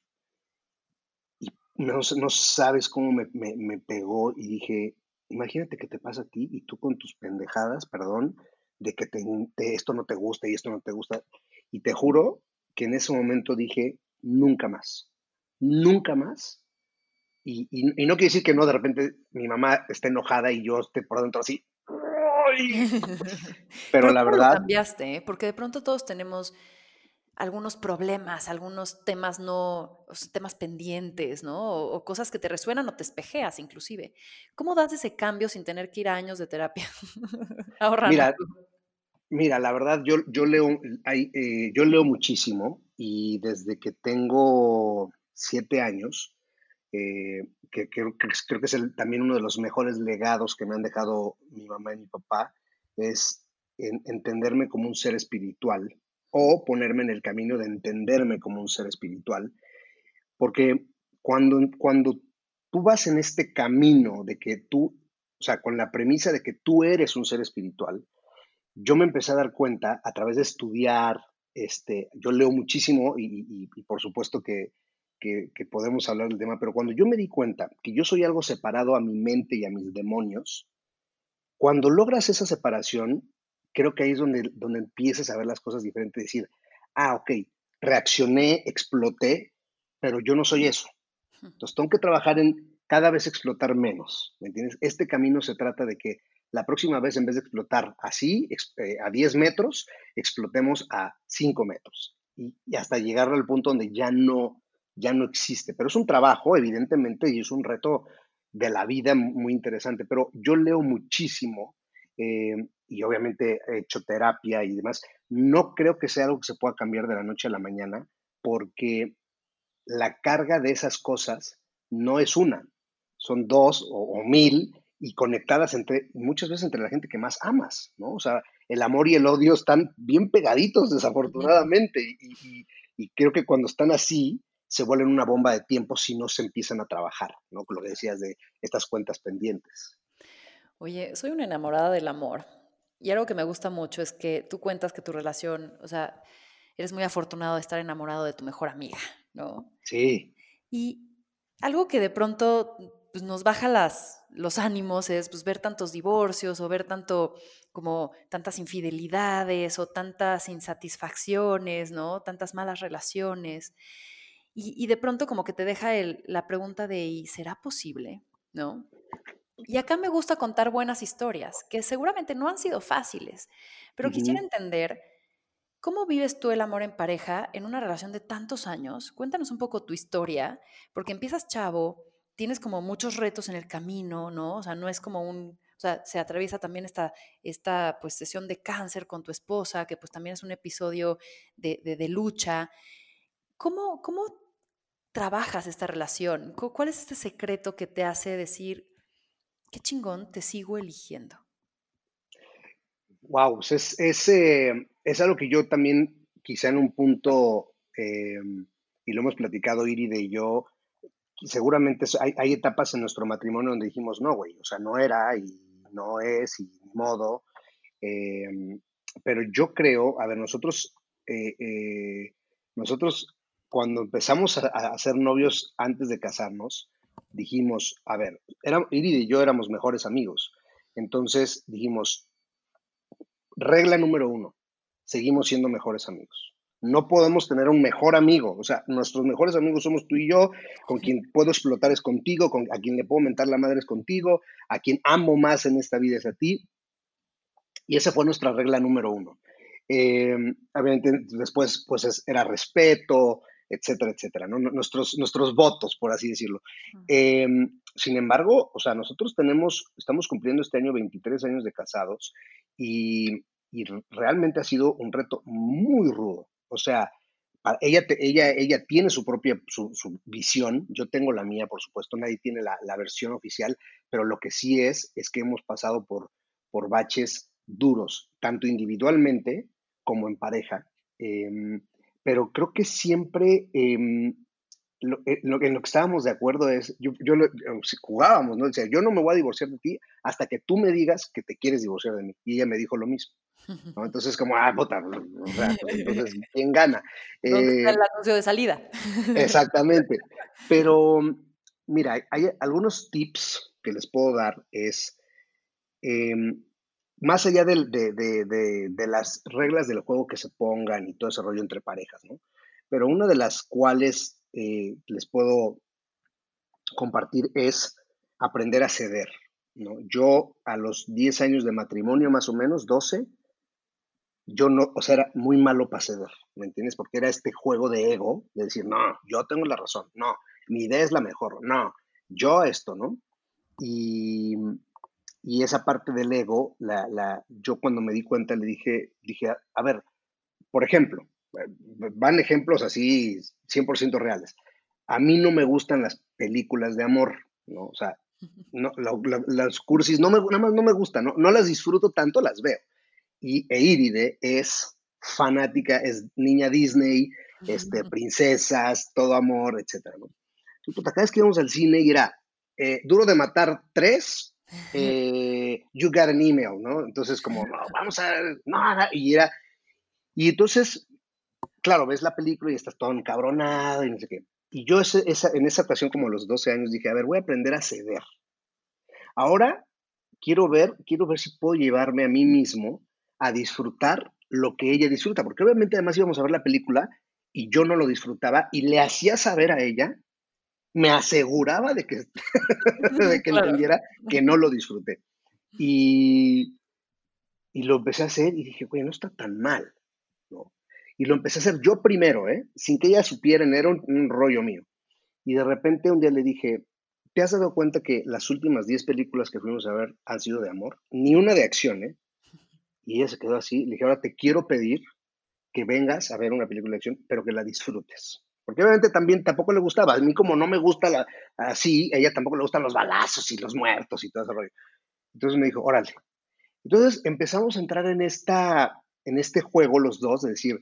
no, no sabes cómo me, me, pegó y dije, imagínate que te pasa a ti y tú con tus pendejadas, perdón, de que te, esto no te gusta y esto no te gusta. Y te juro que en ese momento dije, nunca más, nunca más. Y, y, no quiere decir que no, de repente mi mamá esté enojada y yo esté por dentro así. Pero, la verdad... cambiaste, ¿eh? porque de pronto todos tenemos algunos problemas, algunos temas no, temas pendientes, ¿no? O, cosas que te resuenan o te espejeas inclusive. ¿Cómo das ese cambio sin tener que ir a años de terapia? Mira, mira, la verdad, yo, yo, leo, eh, yo leo muchísimo y desde que tengo siete años, eh, que, creo que es también uno de los mejores legados que me han dejado mi mamá y mi papá, es entenderme como un ser espiritual o ponerme en el camino de entenderme como un ser espiritual. Porque cuando, cuando tú vas en este camino de que tú, o sea, con la premisa de que tú eres un ser espiritual, yo me empecé a dar cuenta a través de estudiar, este, yo leo muchísimo y, por supuesto que, que, que, podemos hablar del tema, pero cuando yo me di cuenta que yo soy algo separado a mi mente y a mis demonios, cuando logras esa separación, creo que ahí es donde, donde empiezas a ver las cosas diferentes, decir, ah, ok, reaccioné, exploté, pero yo no soy eso. Entonces tengo que trabajar en cada vez explotar menos, ¿me entiendes? Este camino se trata de que la próxima vez, en vez de explotar así, eh, a 10 metros, explotemos a 5 metros y, y, hasta llegar al punto donde ya no, ya no existe. Pero es un trabajo, evidentemente, y es un reto de la vida muy interesante. Pero yo leo muchísimo eh, y obviamente he hecho terapia y demás, no creo que sea algo que se pueda cambiar de la noche a la mañana porque la carga de esas cosas no es una, son dos o, mil y conectadas entre, muchas veces entre la gente que más amas, ¿no? O sea, el amor y el odio están bien pegaditos desafortunadamente y, y creo que cuando están así se vuelven una bomba de tiempo si no se empiezan a trabajar, ¿no? Con lo que decías de estas cuentas pendientes. Oye, soy una enamorada del amor. Y algo que me gusta mucho es que tú cuentas que tu relación, o sea, eres muy afortunado de estar enamorado de tu mejor amiga, ¿no? Sí. Y algo que de pronto pues, nos baja las, los ánimos es pues, ver tantos divorcios o ver tanto como tantas infidelidades o tantas insatisfacciones, ¿no? Tantas malas relaciones. Y, de pronto como que te deja el, la pregunta de, ¿y será posible? ¿No? Y acá me gusta contar buenas historias, que seguramente no han sido fáciles, pero quisiera entender cómo vives tú el amor en pareja en una relación de tantos años. Cuéntanos un poco tu historia, porque empiezas chavo, tienes como muchos retos en el camino, ¿no? O sea, no es como un, o sea, se atraviesa también esta, esta pues, sesión de cáncer con tu esposa, que pues también es un episodio de, de, lucha. ¿Cómo, ¿Cómo trabajas esta relación? ¿Cuál es este secreto que te hace decir, qué chingón, te sigo eligiendo. Wow, pues es, es, eh, es algo que yo también, quizá en un punto, eh, y lo hemos platicado Iride y yo, seguramente hay, hay, etapas en nuestro matrimonio donde dijimos, no, güey, o sea, no era y no es y ni modo. Eh, pero yo creo, a ver, nosotros, nosotros cuando empezamos a, a, ser novios antes de casarnos, dijimos, a ver, era, y yo éramos mejores amigos. Entonces dijimos, regla número uno, seguimos siendo mejores amigos. No podemos tener un mejor amigo. O sea, nuestros mejores amigos somos tú y yo. Con quien puedo explotar es contigo. Con, a quien le puedo mentar la madre es contigo. A quien amo más en esta vida es a ti. Y esa fue nuestra regla número uno. Eh, después, pues era respeto, etcétera, etcétera, ¿no? Nuestros, nuestros votos, por así decirlo. Em, sin embargo, o sea, nosotros tenemos, estamos cumpliendo este año 23 años de casados y, y realmente ha sido un reto muy rudo. O sea, ella, ella, ella tiene su propia su, su, visión, yo tengo la mía, por supuesto, nadie tiene la, la, versión oficial, pero lo que sí es, es que hemos pasado por, por baches duros, tanto individualmente como en pareja. Eh, pero creo que siempre em, lo, eh, lo, en lo que estábamos de acuerdo es, yo, yo eh, jugábamos, ¿no? Decía, yo no me voy a divorciar de ti hasta que tú me digas que te quieres divorciar de mí. Y ella me dijo lo mismo. ¿no? Entonces, como, ah, puta, o sea, entonces, ¿quién gana? ¿Dónde está el eh, anuncio de salida? Exactamente. Pero, mira, hay algunos tips que les puedo dar, es, eh, más allá de, de, las reglas del juego que se pongan y todo ese rollo entre parejas, ¿no? Pero una de las cuales eh, les puedo compartir es aprender a ceder, ¿no? Yo a los 10 años de matrimonio, más o menos, 12, yo no, o sea, era muy malo para ceder, ¿me entiendes? Porque era este juego de ego, de decir, no, yo tengo la razón, no, mi idea es la mejor, no, yo esto, ¿no? Y, y esa parte del ego, la, la, yo cuando me di cuenta le dije, dije, a, ver, por ejemplo, van ejemplos así 100% reales. A mí no me gustan las películas de amor, ¿no? O sea, no, las cursis no me, nada más no me gustan, ¿no? no las disfruto tanto, las veo. Y Eiride es fanática, es niña Disney, este, princesas, todo amor, etcétera, ¿no? Entonces, cada vez que íbamos al cine y era eh, Duro de Matar tres eh, you got an email, ¿no? Entonces, como, no, vamos a, no, y era, y entonces, claro, ves la película y estás todo encabronado y no sé qué. Y yo esa, en esa ocasión, como a los 12 años, dije, a ver, voy a aprender a ceder. Ahora quiero ver, quiero ver si puedo llevarme a mí mismo a disfrutar lo que ella disfruta, porque obviamente además íbamos a ver la película y yo no lo disfrutaba y le hacía saber a ella me aseguraba de que, de que entendiera que no lo disfruté. Y, y lo empecé a hacer y dije, güey, no está tan mal. ¿no? Y lo empecé a hacer yo primero, ¿eh? sin que ella supiera, era un, rollo mío. Y de repente un día le dije, ¿te has dado cuenta que las últimas 10 películas que fuimos a ver han sido de amor? Ni una de acción, ¿eh? Y ella se quedó así. Le dije, ahora te quiero pedir que vengas a ver una película de acción, pero que la disfrutes. Porque obviamente también tampoco le gustaba. A mí como no me gusta la, así, a ella tampoco le gustan los balazos y los muertos y todo ese rollo. Entonces me dijo, órale. Entonces empezamos a entrar en, esta, en este juego los dos, de decir,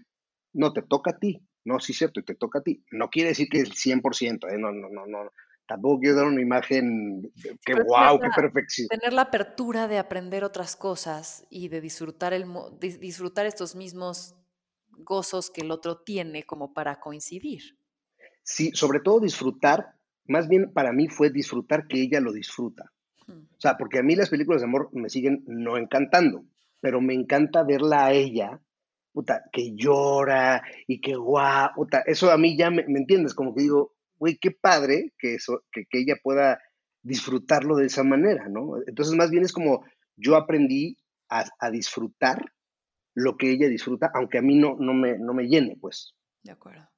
no, te toca a ti. No, sí, cierto, y te toca a ti. No quiere decir que el 100%, ¿eh? no, no, no, no, tampoco quiero dar una imagen que wow, qué perfección. Tener la apertura de aprender otras cosas y de disfrutar, el, disfrutar estos mismos gozos que el otro tiene como para coincidir. Sí, sobre todo disfrutar, más bien para mí fue disfrutar que ella lo disfruta. O sea, porque a mí las películas de amor me siguen no encantando, pero me encanta verla a ella, puta, que llora y que guau, puta, eso a mí ya me, me entiendes, como que digo, güey, qué padre que, eso, que, que ella pueda disfrutarlo de esa manera, ¿no? Entonces, más bien es como yo aprendí a, a disfrutar lo que ella disfruta, aunque a mí no, no, me, no me llene, pues. De acuerdo.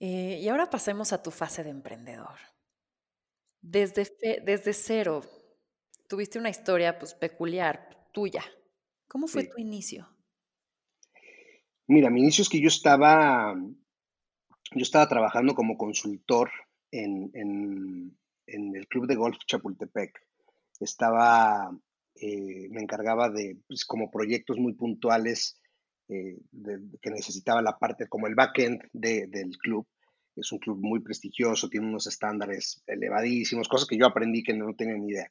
Eh, y ahora pasemos a tu fase de emprendedor. Desde, desde cero, tuviste una historia pues, peculiar, tuya. ¿Cómo fue tu inicio? Mira, mi inicio es que yo estaba, yo estaba trabajando como consultor en, en, el Club de Golf Chapultepec. Estaba, eh, me encargaba de pues, como proyectos muy puntuales eh, que necesitaba la parte como el backend de, del club. Es un club muy prestigioso, tiene unos estándares elevadísimos, cosas que yo aprendí que no tenía ni idea.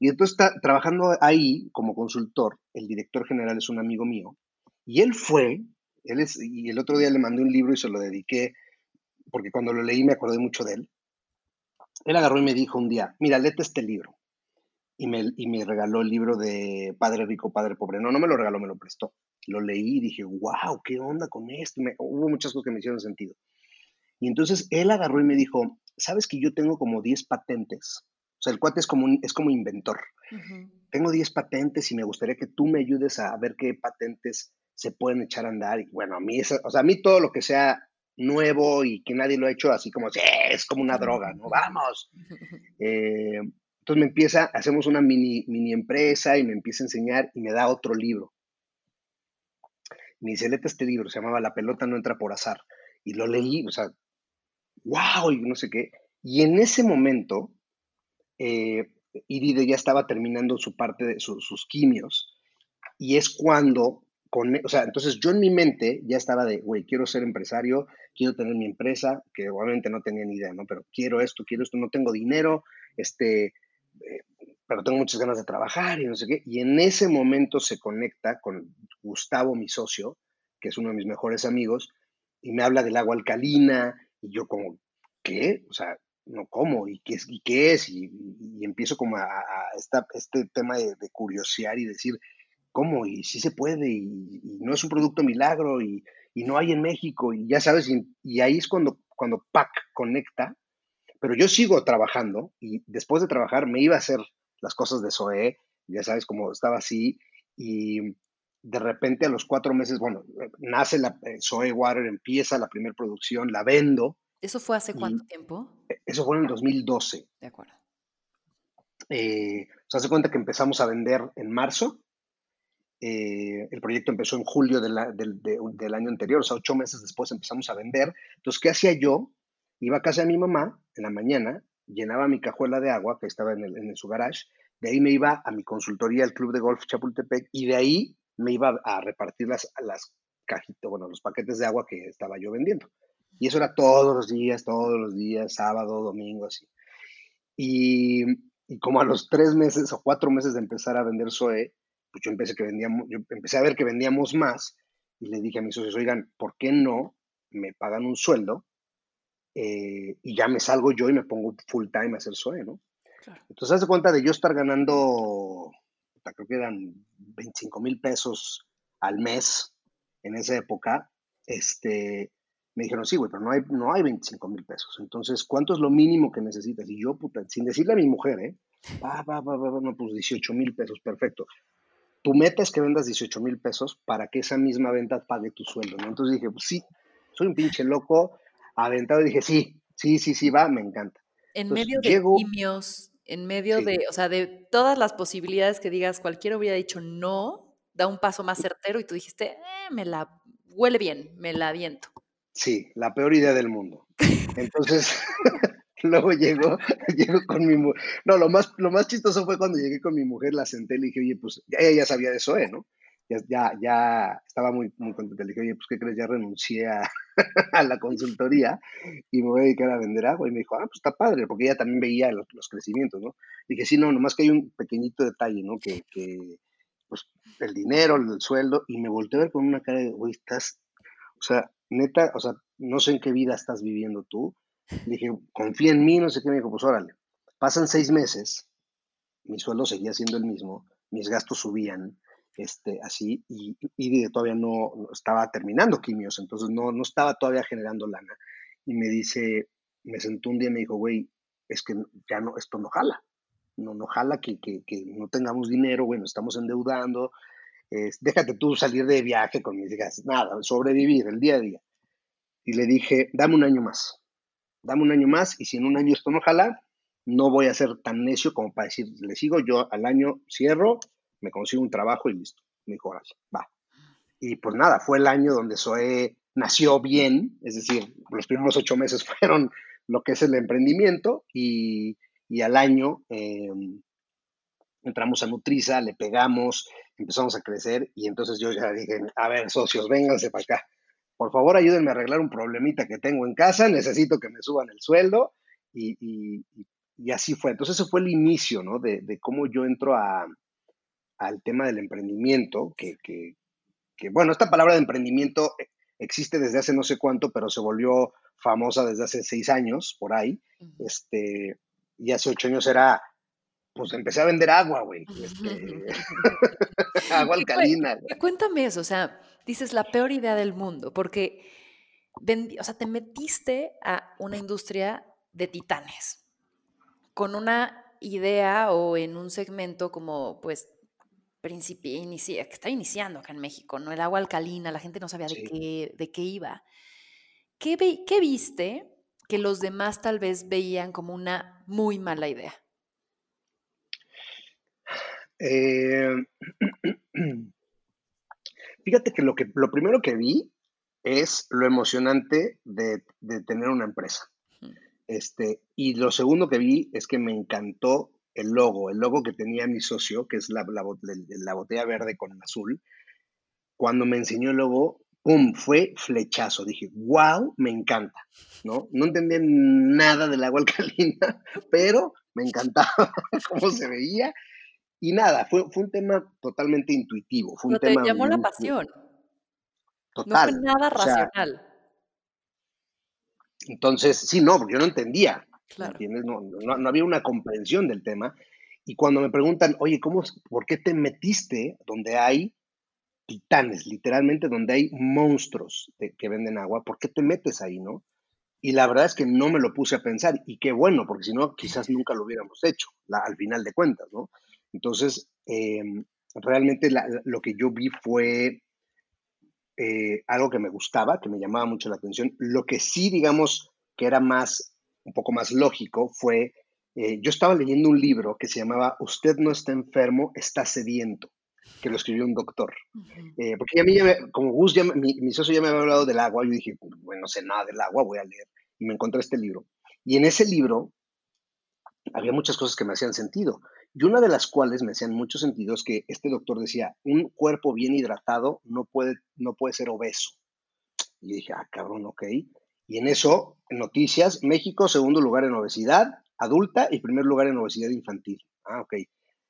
Y entonces, está, trabajando ahí como consultor, el director general es un amigo mío, y él fue, él es, y el otro día le mandé un libro y se lo dediqué, porque cuando lo leí me acordé mucho de él. Él agarró y me dijo un día, mira, léete este libro. Y me, y me regaló el libro de Padre Rico, Padre Pobre. No, no me lo regaló, me lo prestó lo leí y dije, wow, ¿qué onda con esto? hubo muchas cosas que me hicieron sentido. Y entonces él agarró y me dijo, ¿sabes que yo tengo como 10 patentes? O sea, el cuate es como, es como inventor. Tengo 10 patentes y me gustaría que tú me ayudes a ver qué patentes se pueden echar a andar. Y bueno, a mí, o sea, a mí todo lo que sea nuevo y que nadie lo ha hecho así como, es como una droga, ¿no? Vamos. Eh, entonces me empieza, hacemos una mini, mini empresa y me empieza a enseñar y me da otro libro me dice, este libro, se llamaba La pelota no entra por azar. Y lo leí, o sea, wow, y no sé qué. Y en ese momento, eh, Iride ya estaba terminando su parte de sus quimios. Y es cuando, con, o sea, entonces yo en mi mente ya estaba de, güey, quiero ser empresario, quiero tener mi empresa, que obviamente no tenía ni idea, ¿no? Pero quiero esto, quiero esto, no tengo dinero, este, pero tengo muchas ganas de trabajar y no sé qué. Y en ese momento se conecta con Gustavo, mi socio, que es uno de mis mejores amigos, y me habla del agua alcalina, y yo como, ¿qué? O sea, no cómo, y qué es, y, qué es? y, empiezo como a, este tema de, curiosear y decir, ¿cómo? Y sí se puede, y, no es un producto milagro, y, no hay en México, y ya sabes, y, ahí es cuando, cuando PAC conecta, pero yo sigo trabajando, y después de trabajar me iba a hacer las cosas de SOE, ya sabes, como estaba así, y de repente a los cuatro meses, bueno, nace la eh, Zoe Water, empieza la primera producción, la vendo. ¿Eso fue hace cuánto tiempo? E, eso fue en el 2012. De acuerdo. Eh, se hace cuenta que empezamos a vender en marzo. Eh, el proyecto empezó en julio del año anterior, o sea, ocho meses después empezamos a vender. Entonces, ¿qué hacía yo? Iba a casa de mi mamá en la mañana, llenaba mi cajuela de agua que estaba en, en su garage, de ahí me iba a mi consultoría al Club de Golf Chapultepec y de ahí me iba a repartir las, las cajitas, bueno, los paquetes de agua que estaba yo vendiendo. Y eso era todos los días, todos los días, sábado, domingo, así. Y, y como a los tres meses o cuatro meses de empezar a vender SOE, pues yo empecé, que vendíamos, yo empecé a ver que vendíamos más y le dije a mis socios, oigan, ¿por qué no me pagan un sueldo eh, y ya me salgo yo y me pongo full time a hacer SOE, ¿no? Entonces, hace cuenta de yo estar ganando, creo que eran 25 mil pesos al mes en esa época, este, me dijeron, sí, güey, pero no hay, no hay 25 mil pesos. Entonces, ¿cuánto es lo mínimo que necesitas? Y yo, puta, sin decirle a mi mujer, ¿eh? Va, va, va, va, no, pues 18 mil pesos, perfecto. Tu meta es que vendas 18 mil pesos para que esa misma venta pague tu sueldo, ¿no? Entonces dije, pues sí, soy un pinche loco, aventado, y dije, sí, sí, sí, sí, va, me encanta. En medio de llego, en medio de, o sea, de todas las posibilidades que digas, cualquiera hubiera dicho no, da un paso más certero y tú dijiste, eh, me la huele bien, me la aviento. Sí, la peor idea del mundo. Entonces, luego llegó, llegó con mi mujer. No, lo más, lo más chistoso fue cuando llegué con mi mujer, la senté y le dije, oye, pues ella ya sabía de eso, ¿eh? ¿no? Ya, ya, estaba muy, muy contenta. Le dije, oye, pues, ¿qué crees? Ya renuncié a, la consultoría y me voy a dedicar a vender agua. Y me dijo, ah, pues está padre, porque ella también veía los, crecimientos, ¿no? dije, sí, no, nomás que hay un pequeñito detalle, ¿no? Que, que pues, el dinero, el sueldo, y me volteé a ver con una cara de, güey, estás, o sea, neta, o sea, no sé en qué vida estás viviendo tú. Le dije, confía en mí, no sé qué. Me dijo, pues órale. Pasan seis meses, mi sueldo seguía siendo el mismo, mis gastos subían, este, así, y, y todavía no, estaba terminando quimios, entonces no, no estaba todavía generando lana. Y me dice, me sentó un día y me dijo, güey, es que ya no, esto no jala, no, no jala que, que, que no tengamos dinero, bueno, estamos endeudando, déjate tú salir de viaje con mis hijas, nada, sobrevivir el día a día. Y le dije, dame un año más, dame un año más y si en un año esto no jala, no voy a ser tan necio como para decir, le sigo, yo al año cierro, me consigo un trabajo y listo. Me va. Y pues nada, fue el año donde Zoe nació bien, es decir, los primeros ocho meses fueron lo que es el emprendimiento y, al año em, entramos a Nutriza, le pegamos, empezamos a crecer y entonces yo ya dije, a ver, socios, vénganse para acá. Por favor, ayúdenme a arreglar un problemita que tengo en casa, necesito que me suban el sueldo y, así fue. Entonces ese fue el inicio, ¿no? De, de cómo yo entro a, al tema del emprendimiento, que, que, bueno, esta palabra de emprendimiento existe desde hace no sé cuánto, pero se volvió famosa desde hace seis años, por ahí, este, y hace ocho años era, pues empecé a vender agua, güey, este, agua alcalina. Cuéntame eso, o sea, dices la peor idea del mundo, porque, o sea, te metiste a una industria de titanes, con una idea o en un segmento como, pues, principio, inicia, que está iniciando acá en México, ¿no? El agua alcalina, la gente no sabía de, qué, de qué iba. ¿Qué, ¿Qué viste que los demás tal vez veían como una muy mala idea? Eh, fíjate que lo, que lo primero que vi es lo emocionante de, de tener una empresa. Este, y lo segundo que vi es que me encantó el logo, el logo que tenía mi socio, que es la, la, botella verde con azul, cuando me enseñó el logo, ¡pum! Fue flechazo. Dije, wow, me encanta, ¿no? No entendía nada del agua alcalina, pero me encantaba cómo se veía. Y nada, fue, fue un tema totalmente intuitivo. Fue un te llamó la pasión. Total. No fue nada racional. entonces, sí, no, porque yo no entendía. No, había una comprensión del tema. Y cuando me preguntan, oye, ¿cómo, ¿por qué te metiste donde hay titanes, literalmente donde hay monstruos que venden agua? ¿Por qué te metes ahí, no? Y la verdad es que no me lo puse a pensar. Y qué bueno, porque si no, quizás nunca lo hubiéramos hecho, al final de cuentas, ¿no? Entonces, em, realmente lo que yo vi fue eh, algo que me gustaba, que me llamaba mucho la atención. Lo que sí, digamos, que era más un poco más lógico fue, eh, yo estaba leyendo un libro que se llamaba Usted no está enfermo, está sediento, que lo escribió un doctor. Eh, porque a mí, como Gus, ya, mi, mi, socio ya me había hablado del agua, yo dije, bueno, no sé nada del agua, voy a leer. Y me encontré este libro. Y en ese libro había muchas cosas que me hacían sentido. Y una de las cuales me hacían mucho sentido es que este doctor decía, un cuerpo bien hidratado no puede, no puede ser obeso. Y dije, ah, cabrón, ok. Y en eso, noticias, México, segundo lugar en obesidad adulta y primer lugar en obesidad infantil. Ah, ok.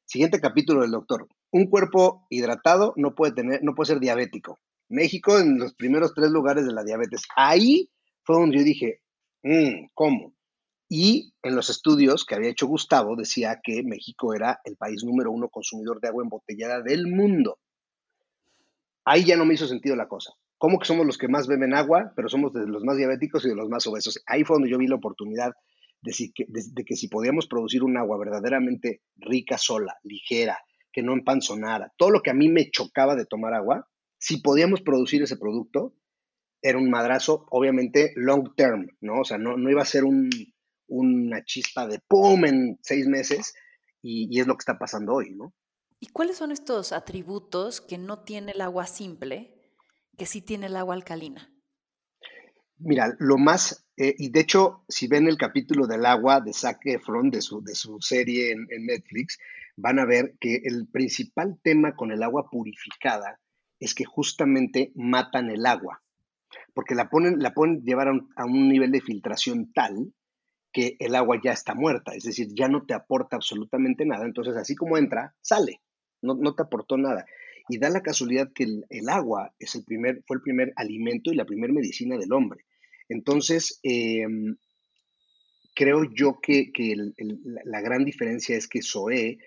Siguiente capítulo del doctor. Un cuerpo hidratado no puede, tener, no puede ser diabético. México en los primeros tres lugares de la diabetes. Ahí fue donde yo dije, mm, ¿cómo? Y en los estudios que había hecho Gustavo decía que México era el país número uno consumidor de agua embotellada del mundo. Ahí ya no me hizo sentido la cosa. ¿Cómo que somos los que más beben agua, pero somos de los más diabéticos y de los más obesos? Ahí fue donde yo vi la oportunidad de, que, si podíamos producir un agua verdaderamente rica, sola, ligera, que no empanzonara, todo lo que a mí me chocaba de tomar agua, si podíamos producir ese producto, era un madrazo, obviamente long term, ¿no? O sea, no, no iba a ser un, una chispa de pum en seis meses y, y, es lo que está pasando hoy, ¿no? ¿Y cuáles son estos atributos que no tiene el agua simple que sí tiene el agua alcalina? Mira, lo más, eh, y de hecho, si ven el capítulo del agua de Zac Efron, de su, de su serie en, Netflix, van a ver que el principal tema con el agua purificada es que justamente matan el agua, porque la ponen, la pueden llevar a un, nivel de filtración tal que el agua ya está muerta, es decir, ya no te aporta absolutamente nada. Entonces, así como entra, sale, no, no te aportó nada. Y da la casualidad que el, agua es el primer, fue el primer alimento y la primera medicina del hombre. Entonces, em, creo yo que, la gran diferencia es que Zoé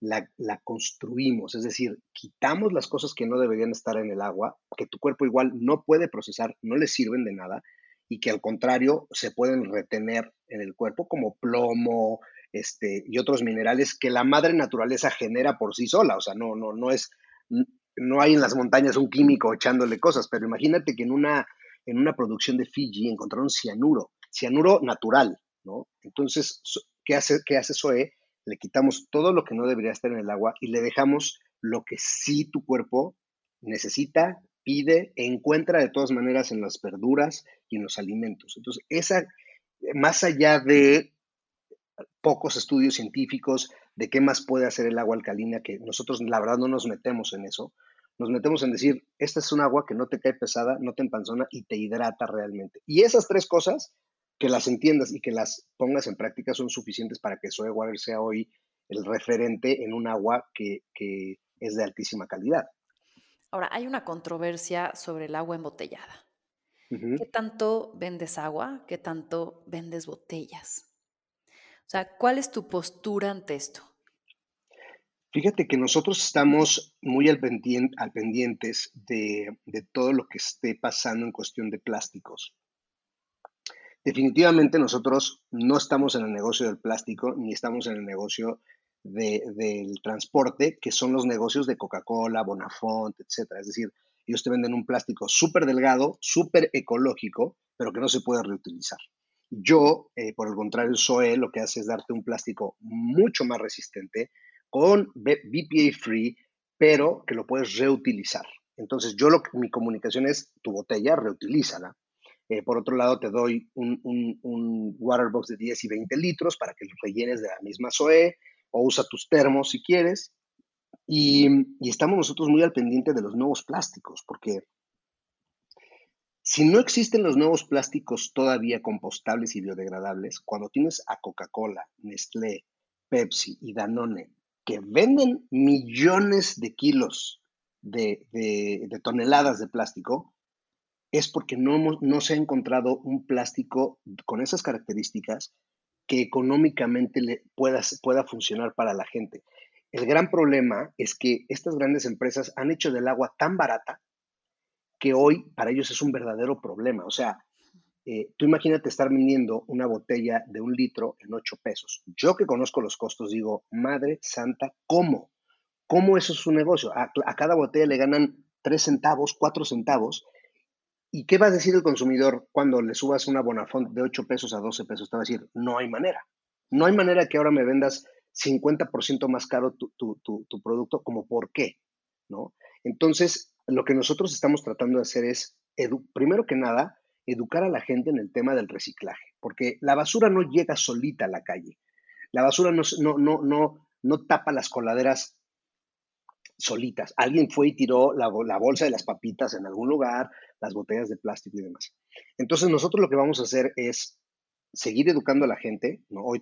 la, construimos, es decir, quitamos las cosas que no deberían estar en el agua, que tu cuerpo igual no puede procesar, no le sirven de nada, y que al contrario se pueden retener en el cuerpo, como plomo este, y otros minerales que la madre naturaleza genera por sí sola. O sea, no, no, no es, no hay en las montañas un químico echándole cosas, pero imagínate que en una, en una producción de Fiji encontraron cianuro, cianuro natural, ¿no? Entonces, ¿qué hace, qué hace SOE? Le quitamos todo lo que no debería estar en el agua y le dejamos lo que sí tu cuerpo necesita, pide, encuentra de todas maneras en las verduras y en los alimentos. Entonces, esa, más allá de pocos estudios científicos de qué más puede hacer el agua alcalina, que nosotros la verdad no nos metemos en eso, nos metemos en decir, esta es un agua que no te cae pesada, no te empanzona y te hidrata realmente. Y esas tres cosas, que las entiendas y que las pongas en práctica son suficientes para que Soy Water sea hoy el referente en un agua que, que es de altísima calidad. Ahora, hay una controversia sobre el agua embotellada. ¿Qué tanto vendes agua? ¿Qué tanto vendes botellas? Sea, ¿cuál es tu postura ante esto? Fíjate que nosotros estamos muy al, pendientes de, todo lo que esté pasando en cuestión de plásticos. Definitivamente nosotros no estamos en el negocio del plástico ni estamos en el negocio del transporte, que son los negocios de Coca-Cola, Bonafont, etcétera. Es decir, ellos te venden un plástico súper delgado, súper ecológico, pero que no se puede reutilizar. Yo, eh, por el contrario, SOE lo que hace es darte un plástico mucho más resistente, con BPA free, pero que lo puedes reutilizar. Entonces, yo lo que mi comunicación es tu botella, reutilízala. Eh, por otro lado, te doy un, un, un, water box de 10 y 20 litros para que lo rellenes de la misma SOE o usa tus termos si quieres. Y, estamos nosotros muy al pendiente de los nuevos plásticos, porque si no existen los nuevos plásticos todavía compostables y biodegradables, cuando tienes a Coca-Cola, Nestlé, Pepsi y Danone, que venden millones de kilos de, toneladas de plástico, es porque no, se ha encontrado un plástico con esas características que económicamente pueda, pueda funcionar para la gente. El gran problema es que estas grandes empresas han hecho del agua tan barata que hoy para ellos es un verdadero problema. O sea, eh, tú imagínate estar vendiendo una botella de un litro en ocho pesos. Yo que conozco los costos digo, madre santa, ¿cómo? ¿Cómo eso es su negocio? A, cada botella le ganan tres centavos, cuatro centavos ¿Y qué va a decir el consumidor cuando le subas una Bonafont de 8 pesos a 12 pesos? Te va a decir, no hay manera. No hay manera que ahora me vendas 50% más caro tu, producto, como por qué, ¿no? Entonces, lo que nosotros estamos tratando de hacer es, primero que nada, educar a la gente en el tema del reciclaje, porque la basura no llega solita a la calle. La basura no, no, no, no, tapa las coladeras solitas. Alguien fue y tiró la, bolsa de las papitas en algún lugar, las botellas de plástico y demás. Entonces nosotros lo que vamos a hacer es seguir educando a la gente. ¿no? Hoy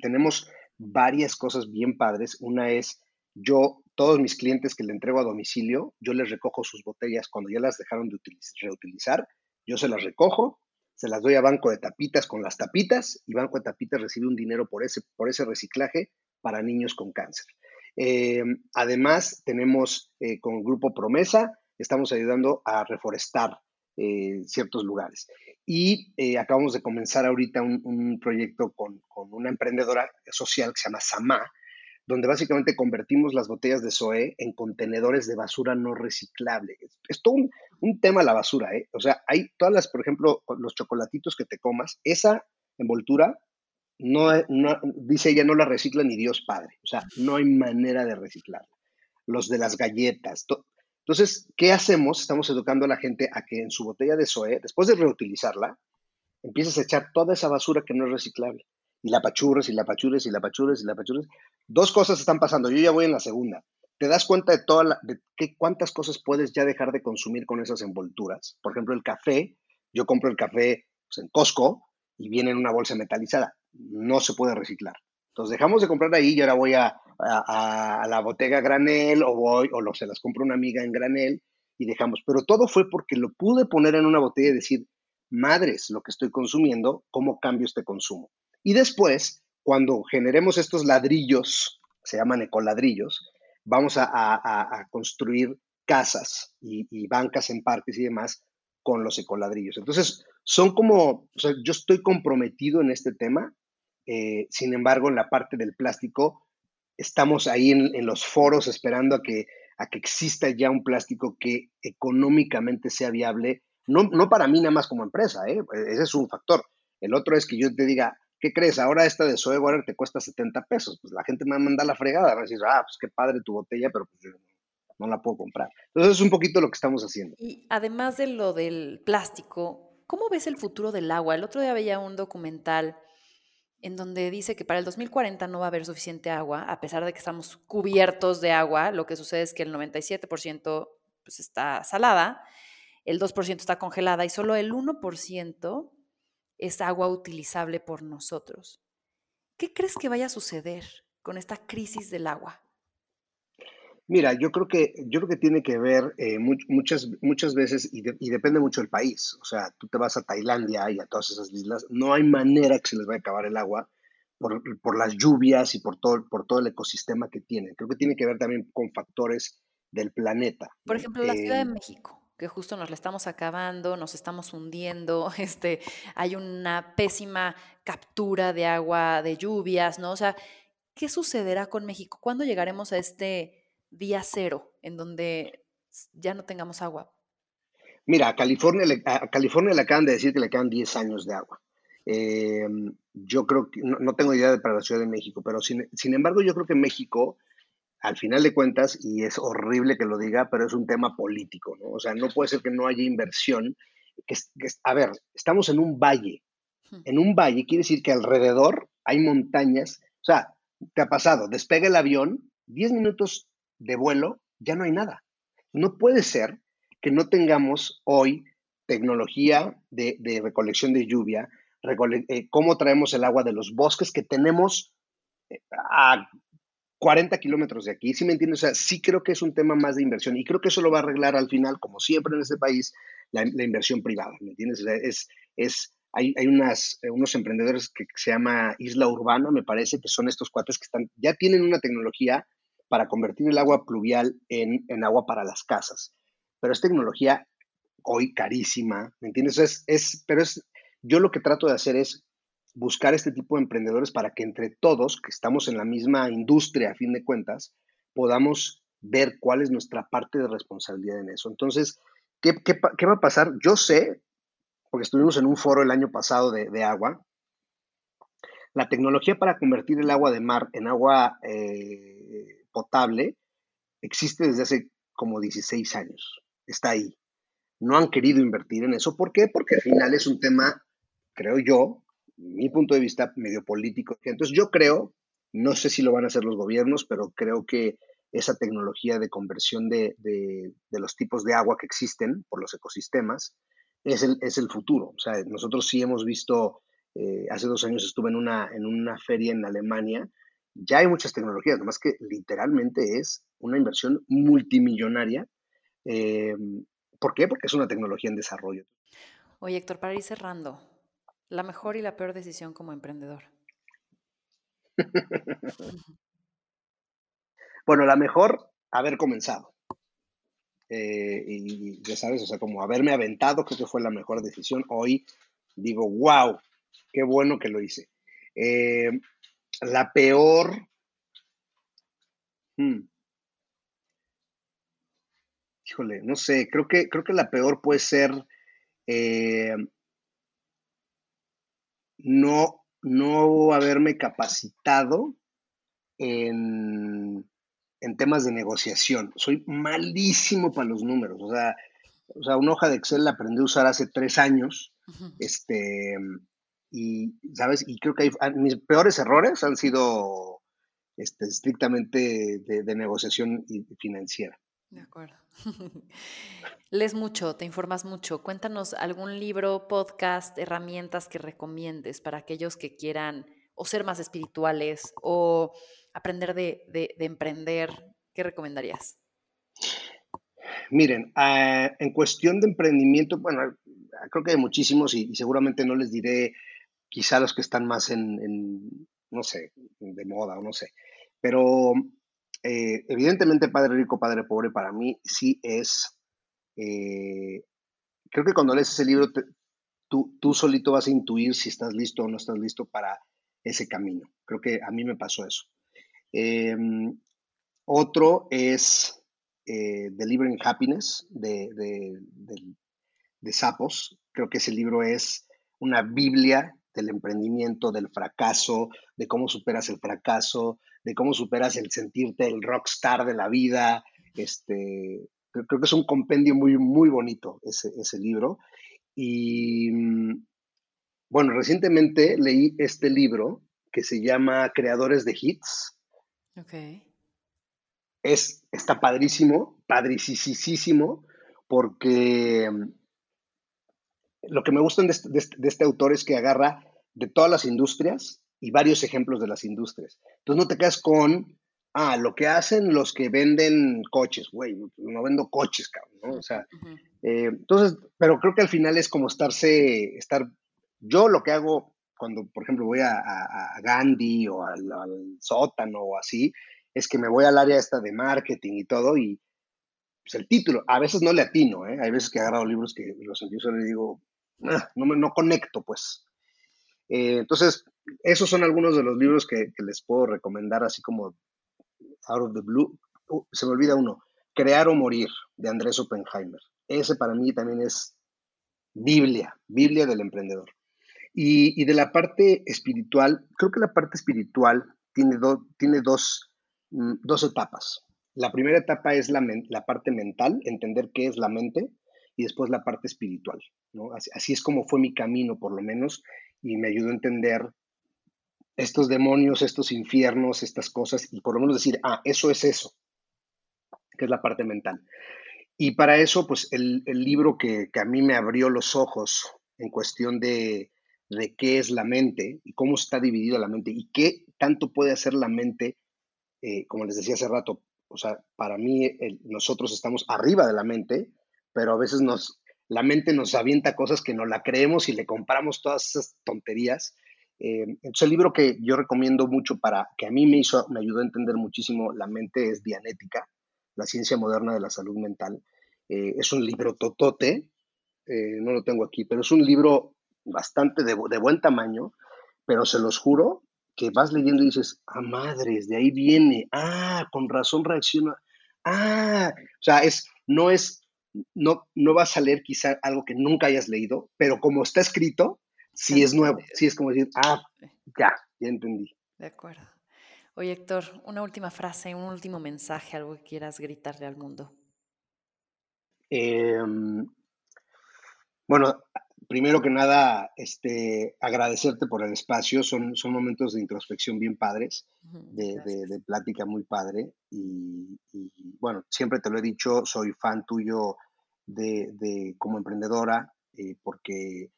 tenemos varias cosas bien padres. Una es yo, todos mis clientes que le entrego a domicilio, yo les recojo sus botellas cuando ya las dejaron de reutilizar, yo se las recojo, se las doy a Banco de Tapitas con las tapitas y Banco de Tapitas recibe un dinero por ese, por ese reciclaje para niños con cáncer. Eh, además, tenemos eh, con Grupo Promesa, estamos ayudando a reforestar eh, ciertos lugares. Y acabamos de comenzar ahorita un, proyecto con, una emprendedora social que se llama Sama, donde básicamente convertimos las botellas de SOE en contenedores de basura no reciclable. Es, todo un, tema la basura, ¿eh? O sea, hay todas las, por ejemplo, los chocolatitos que te comas, esa envoltura no, dice ella, no la recicla ni Dios Padre. O sea, no hay manera de reciclarla. Los de las galletas. Entonces, ¿qué hacemos? Estamos educando a la gente a que en su botella de SOE, después de reutilizarla, empieces a echar toda esa basura que no es reciclable. Y la pachurres, y la pachurres, y la pachurres, y la pachurres. Dos cosas están pasando. Yo ya voy en la segunda. te das cuenta de, toda qué, cuántas cosas puedes ya dejar de consumir con esas envolturas. Por ejemplo, el café, yo compro el café pues, en Costco y viene en una bolsa metalizada, no se puede reciclar. Entonces dejamos de comprar ahí y ahora voy a, a, la botega granel o voy o lo, se las compro una amiga en granel y dejamos. Pero todo fue porque lo pude poner en una botella y decir, madres, lo que estoy consumiendo, ¿cómo cambio este consumo? Y después, cuando generemos estos ladrillos, se llaman ecoladrillos, vamos a, construir casas y, bancas en parques y demás con los ecoladrillos. Entonces, son como, o sea, yo estoy comprometido en este tema, eh, sin embargo, en la parte del plástico, estamos ahí en, los foros esperando a que, a que exista ya un plástico que económicamente sea viable, no, no para mí nada más como empresa, ¿eh? ese es un factor. El otro es que yo te diga, ¿qué crees? Ahora esta de Zoe Water te cuesta 70 pesos. Pues la gente me va a mandar la fregada, va a decir, ah, pues qué padre tu botella, pero pues no la puedo comprar. Entonces es un poquito lo que estamos haciendo. Y además de lo del plástico, ¿cómo ves el futuro del agua? El otro día veía un documental en donde dice que para el 2040 no va a haber suficiente agua, a pesar de que estamos cubiertos de agua. Lo que sucede es que el 97% pues, está salada, el 2% está congelada y solo el 1% es agua utilizable por nosotros. ¿Qué crees que vaya a suceder con esta crisis del agua? Mira, yo creo que, yo creo que tiene que ver eh, muchas, muchas veces, y, depende mucho del país. O sea, tú te vas a Tailandia y a todas esas islas, no hay manera que se les vaya a acabar el agua por, por, las lluvias y por todo, por todo el ecosistema que tienen. Creo que tiene que ver también con factores del planeta. Por ejemplo, la Ciudad de em, México que justo nos la estamos acabando, nos estamos hundiendo, este, hay una pésima captura de agua, de lluvias, ¿no? O sea, ¿qué sucederá con México? ¿Cuándo llegaremos a este día cero en donde ya no tengamos agua? Mira, a California, California le acaban de decir que le quedan 10 años de agua. Em, yo creo que, no, tengo idea de para la Ciudad de México, pero sin, sin embargo yo creo que México al final de cuentas, y es horrible que lo diga, pero es un tema político, ¿no? O sea, no puede ser que no haya inversión. Que, a ver, estamos en un valle. En un valle quiere decir que alrededor hay montañas. O sea, te ha pasado, despega el avión, 10 minutos de vuelo, ya no hay nada. No puede ser que no tengamos hoy tecnología de, recolección de lluvia, eh, cómo traemos el agua de los bosques que tenemos eh, a 40 kilómetros de aquí, ¿sí me entiendes? O sea, sí creo que es un tema más de inversión y creo que eso lo va a arreglar al final, como siempre en este país, la, inversión privada, ¿me entiendes? O sea, es, es, hay, hay unas, unos emprendedores que se llama Isla Urbana, me parece, que son estos cuates que están, ya tienen una tecnología para convertir el agua pluvial en, en agua para las casas, pero es tecnología hoy carísima, ¿me entiendes? Es, es, pero es, yo lo que trato de hacer es buscar este tipo de emprendedores para que entre todos, que estamos en la misma industria a fin de cuentas, podamos ver cuál es nuestra parte de responsabilidad en eso. Entonces, ¿qué, va a pasar? Yo sé, porque estuvimos en un foro el año pasado de, agua, la tecnología para convertir el agua de mar en agua eh, potable existe desde hace como 16 años. Está ahí. No han querido invertir en eso. ¿Por qué? Porque al final es un tema, creo yo, mi punto de vista medio político. Entonces yo creo, no sé si lo van a hacer los gobiernos, pero creo que esa tecnología de conversión de, los tipos de agua que existen por los ecosistemas es el, es el futuro. O sea, nosotros sí hemos visto, eh, hace dos años estuve en una, en una feria en Alemania, ya hay muchas tecnologías, nomás que literalmente es una inversión multimillonaria. Eh, ¿Por qué? Porque es una tecnología en desarrollo. Oye, Héctor, para ir cerrando, la mejor y la peor decisión como emprendedor. bueno, la mejor, haber comenzado. Eh, y ya sabes, o sea, como haberme aventado, creo que fue la mejor decisión. Hoy digo, wow, qué bueno que lo hice. Eh, la peor. Hmm, híjole, no sé, creo que, creo que la peor puede ser eh, no, no haberme capacitado en, temas de negociación. Soy malísimo para los números. O sea, o sea, una hoja de Excel la aprendí a usar hace tres años. Este, y, ¿sabes? Y creo que mis peores errores han sido este, estrictamente de, negociación y financiera. De acuerdo. Lees mucho, te informas mucho. Cuéntanos algún libro, podcast, herramientas que recomiendes para aquellos que quieran o ser más espirituales o aprender de, emprender. ¿Qué recomendarías? Miren, ah, en cuestión de emprendimiento, bueno, creo que hay muchísimos y, seguramente no les diré quizá los que están más en, no sé, de moda o no sé, pero eh, evidentemente Padre Rico, Padre Pobre para mí sí es, eh, creo que cuando lees ese libro tú, tú solito vas a intuir si estás listo o no estás listo para ese camino. Creo que a mí me pasó eso. Em, otro es eh, Delivering Happiness de, de, de, Sapos. Creo que ese libro es una Biblia del emprendimiento, del fracaso, de cómo superas el fracaso, de cómo superas el sentirte el rockstar de la vida. Este, creo, que es un compendio muy, muy bonito ese, ese libro. Y mm, bueno, recientemente leí este libro que se llama Creadores de Hits. Ok. Es, está padrísimo, padricísimo, porque mm, lo que me gusta este, de este, de este autor es que agarra de todas las industrias y varios ejemplos de las industrias. Entonces no te quedas con, ah, lo que hacen los que venden coches, güey, no vendo coches, cabrón, ¿no? O sea, eh, entonces, pero creo que al final es como estarse, estar, yo lo que hago cuando, por ejemplo, voy a, Gandhi o al, sótano o así, es que me voy al área esta de marketing y todo y pues el título, a veces no le atino, ¿eh? Hay veces que he agarrado libros que los empiezo y le digo, ah, no, me, no conecto, pues. Eh, entonces, esos son algunos de los libros que, les puedo recomendar, así como Out of the Blue. Uh, se me olvida uno, Crear o Morir, de Andrés Oppenheimer. Ese para mí también es Biblia, Biblia del emprendedor. Y, de la parte espiritual, creo que la parte espiritual tiene, tiene dos, mm, dos, etapas. La primera etapa es la, la, parte mental, entender qué es la mente, y después la parte espiritual. ¿no? Así, así, es como fue mi camino, por lo menos, y me ayudó a entender estos demonios, estos infiernos, estas cosas, y por lo menos decir, ah, eso es eso, que es la parte mental. Y para eso, pues el, libro que, a mí me abrió los ojos en cuestión de, qué es la mente y cómo está dividida la mente y qué tanto puede hacer la mente, eh, como les decía hace rato, o sea, para mí nosotros estamos arriba de la mente, pero a veces nos, la mente nos avienta cosas que no la creemos y le compramos todas esas tonterías eh, entonces, el libro que yo recomiendo mucho para que a mí me hizo, me ayudó a entender muchísimo la mente es Dianética, la ciencia moderna de la salud mental. Eh, es un libro totote, eh, no lo tengo aquí, pero es un libro bastante de, buen tamaño, pero se los juro que vas leyendo y dices, ah, madres, de ahí viene, ah, con razón reacciona, ah, o sea, es, no es, no, no vas a leer quizá algo que nunca hayas leído, pero como está escrito, sí es nuevo, sí es como decir, ah, ya, ya entendí. De acuerdo. Oye, Héctor, una última frase, un último mensaje, algo que quieras gritarle al mundo. Em, bueno, primero que nada, este, agradecerte por el espacio. Son, son momentos de introspección bien padres, de, plática muy padre. Y, bueno, siempre te lo he dicho, soy fan tuyo de, como emprendedora, eh, porque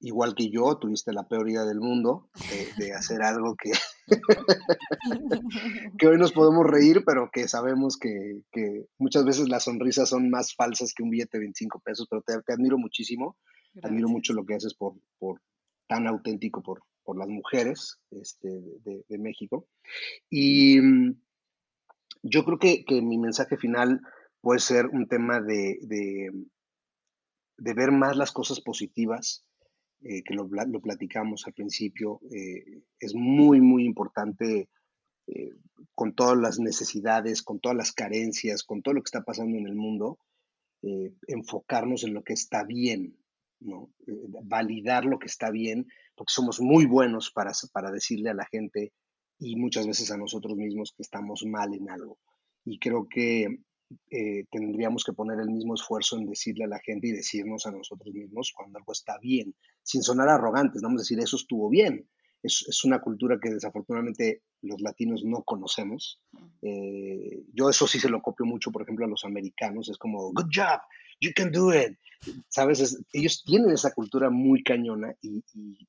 igual que yo, tuviste la peor idea del mundo de, hacer algo que, que hoy nos podemos reír, pero que sabemos que, muchas veces las sonrisas son más falsas que un billete de 25 pesos, pero te, admiro muchísimo, admiro mucho lo que haces por, por tan auténtico por, por las mujeres este, de, México. Y mm, yo creo que, mi mensaje final puede ser un tema de, de ver más las cosas positivas, eh, que lo, platicamos al principio, eh, es muy, muy importante eh, con todas las necesidades, con todas las carencias, con todo lo que está pasando en el mundo, enfocarnos en lo que está bien, ¿no? validar lo que está bien, porque somos muy buenos para, para decirle a la gente y muchas veces a nosotros mismos que estamos mal en algo. Y creo que eh, tendríamos que poner el mismo esfuerzo en decirle a la gente y decirnos a nosotros mismos cuando algo está bien, sin sonar arrogantes, vamos a decir, eso estuvo bien. es, una cultura que desafortunadamente los latinos no conocemos. Eh, yo eso sí se lo copio mucho, por ejemplo, a los americanos. Es como, good job, you can do it. Sabes, ellos tienen esa cultura muy cañona y,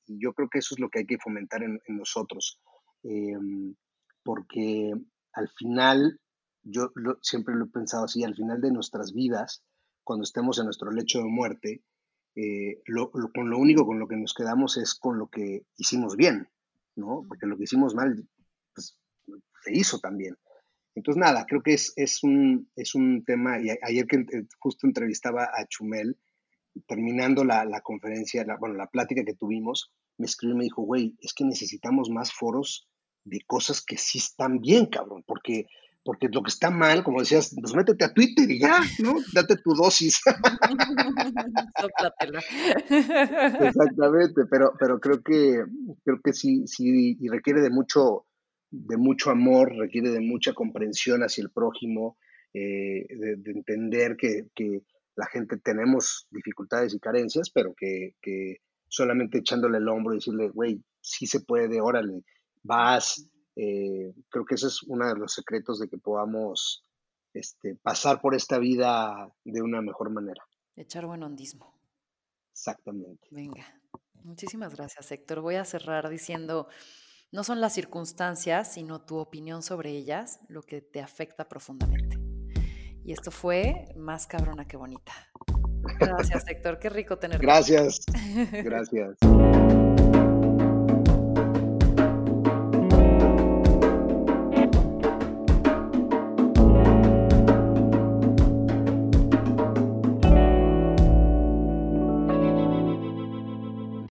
yo creo que eso es lo que hay que fomentar en, nosotros. Em, porque al final, yo siempre lo he pensado así, al final de nuestras vidas, cuando estemos en nuestro lecho de muerte, eh, con lo único con lo que nos quedamos es con lo que hicimos bien, ¿no? Porque lo que hicimos mal, pues, se hizo también. Entonces, nada, creo que es, es, un, es un tema, y ayer que justo entrevistaba a Chumel, terminando la, la conferencia, la, bueno, la plática que tuvimos, me escribió y me dijo, güey, es que necesitamos más foros de cosas que sí están bien, cabrón, porque porque lo que está mal, como decías, pues métete a Twitter y ya, ¿no? Date tu dosis. Exactamente, pero, pero creo que creo que sí, sí, y requiere de mucho, de mucho amor, requiere de mucha comprensión hacia el prójimo, eh, de, entender que, la gente tenemos dificultades y carencias, pero que, que solamente echándole el hombro y decirle, güey, sí se puede, órale, vas, eh, creo que ese es uno de los secretos de que podamos este, pasar por esta vida de una mejor manera. Echar buen hondismo. Exactamente. Venga. Muchísimas gracias, Héctor. Voy a cerrar diciendo, no son las circunstancias, sino tu opinión sobre ellas lo que te afecta profundamente. Y esto fue más cabrona que bonita. Gracias, Héctor. Qué rico tenerte. Gracias. Gracias.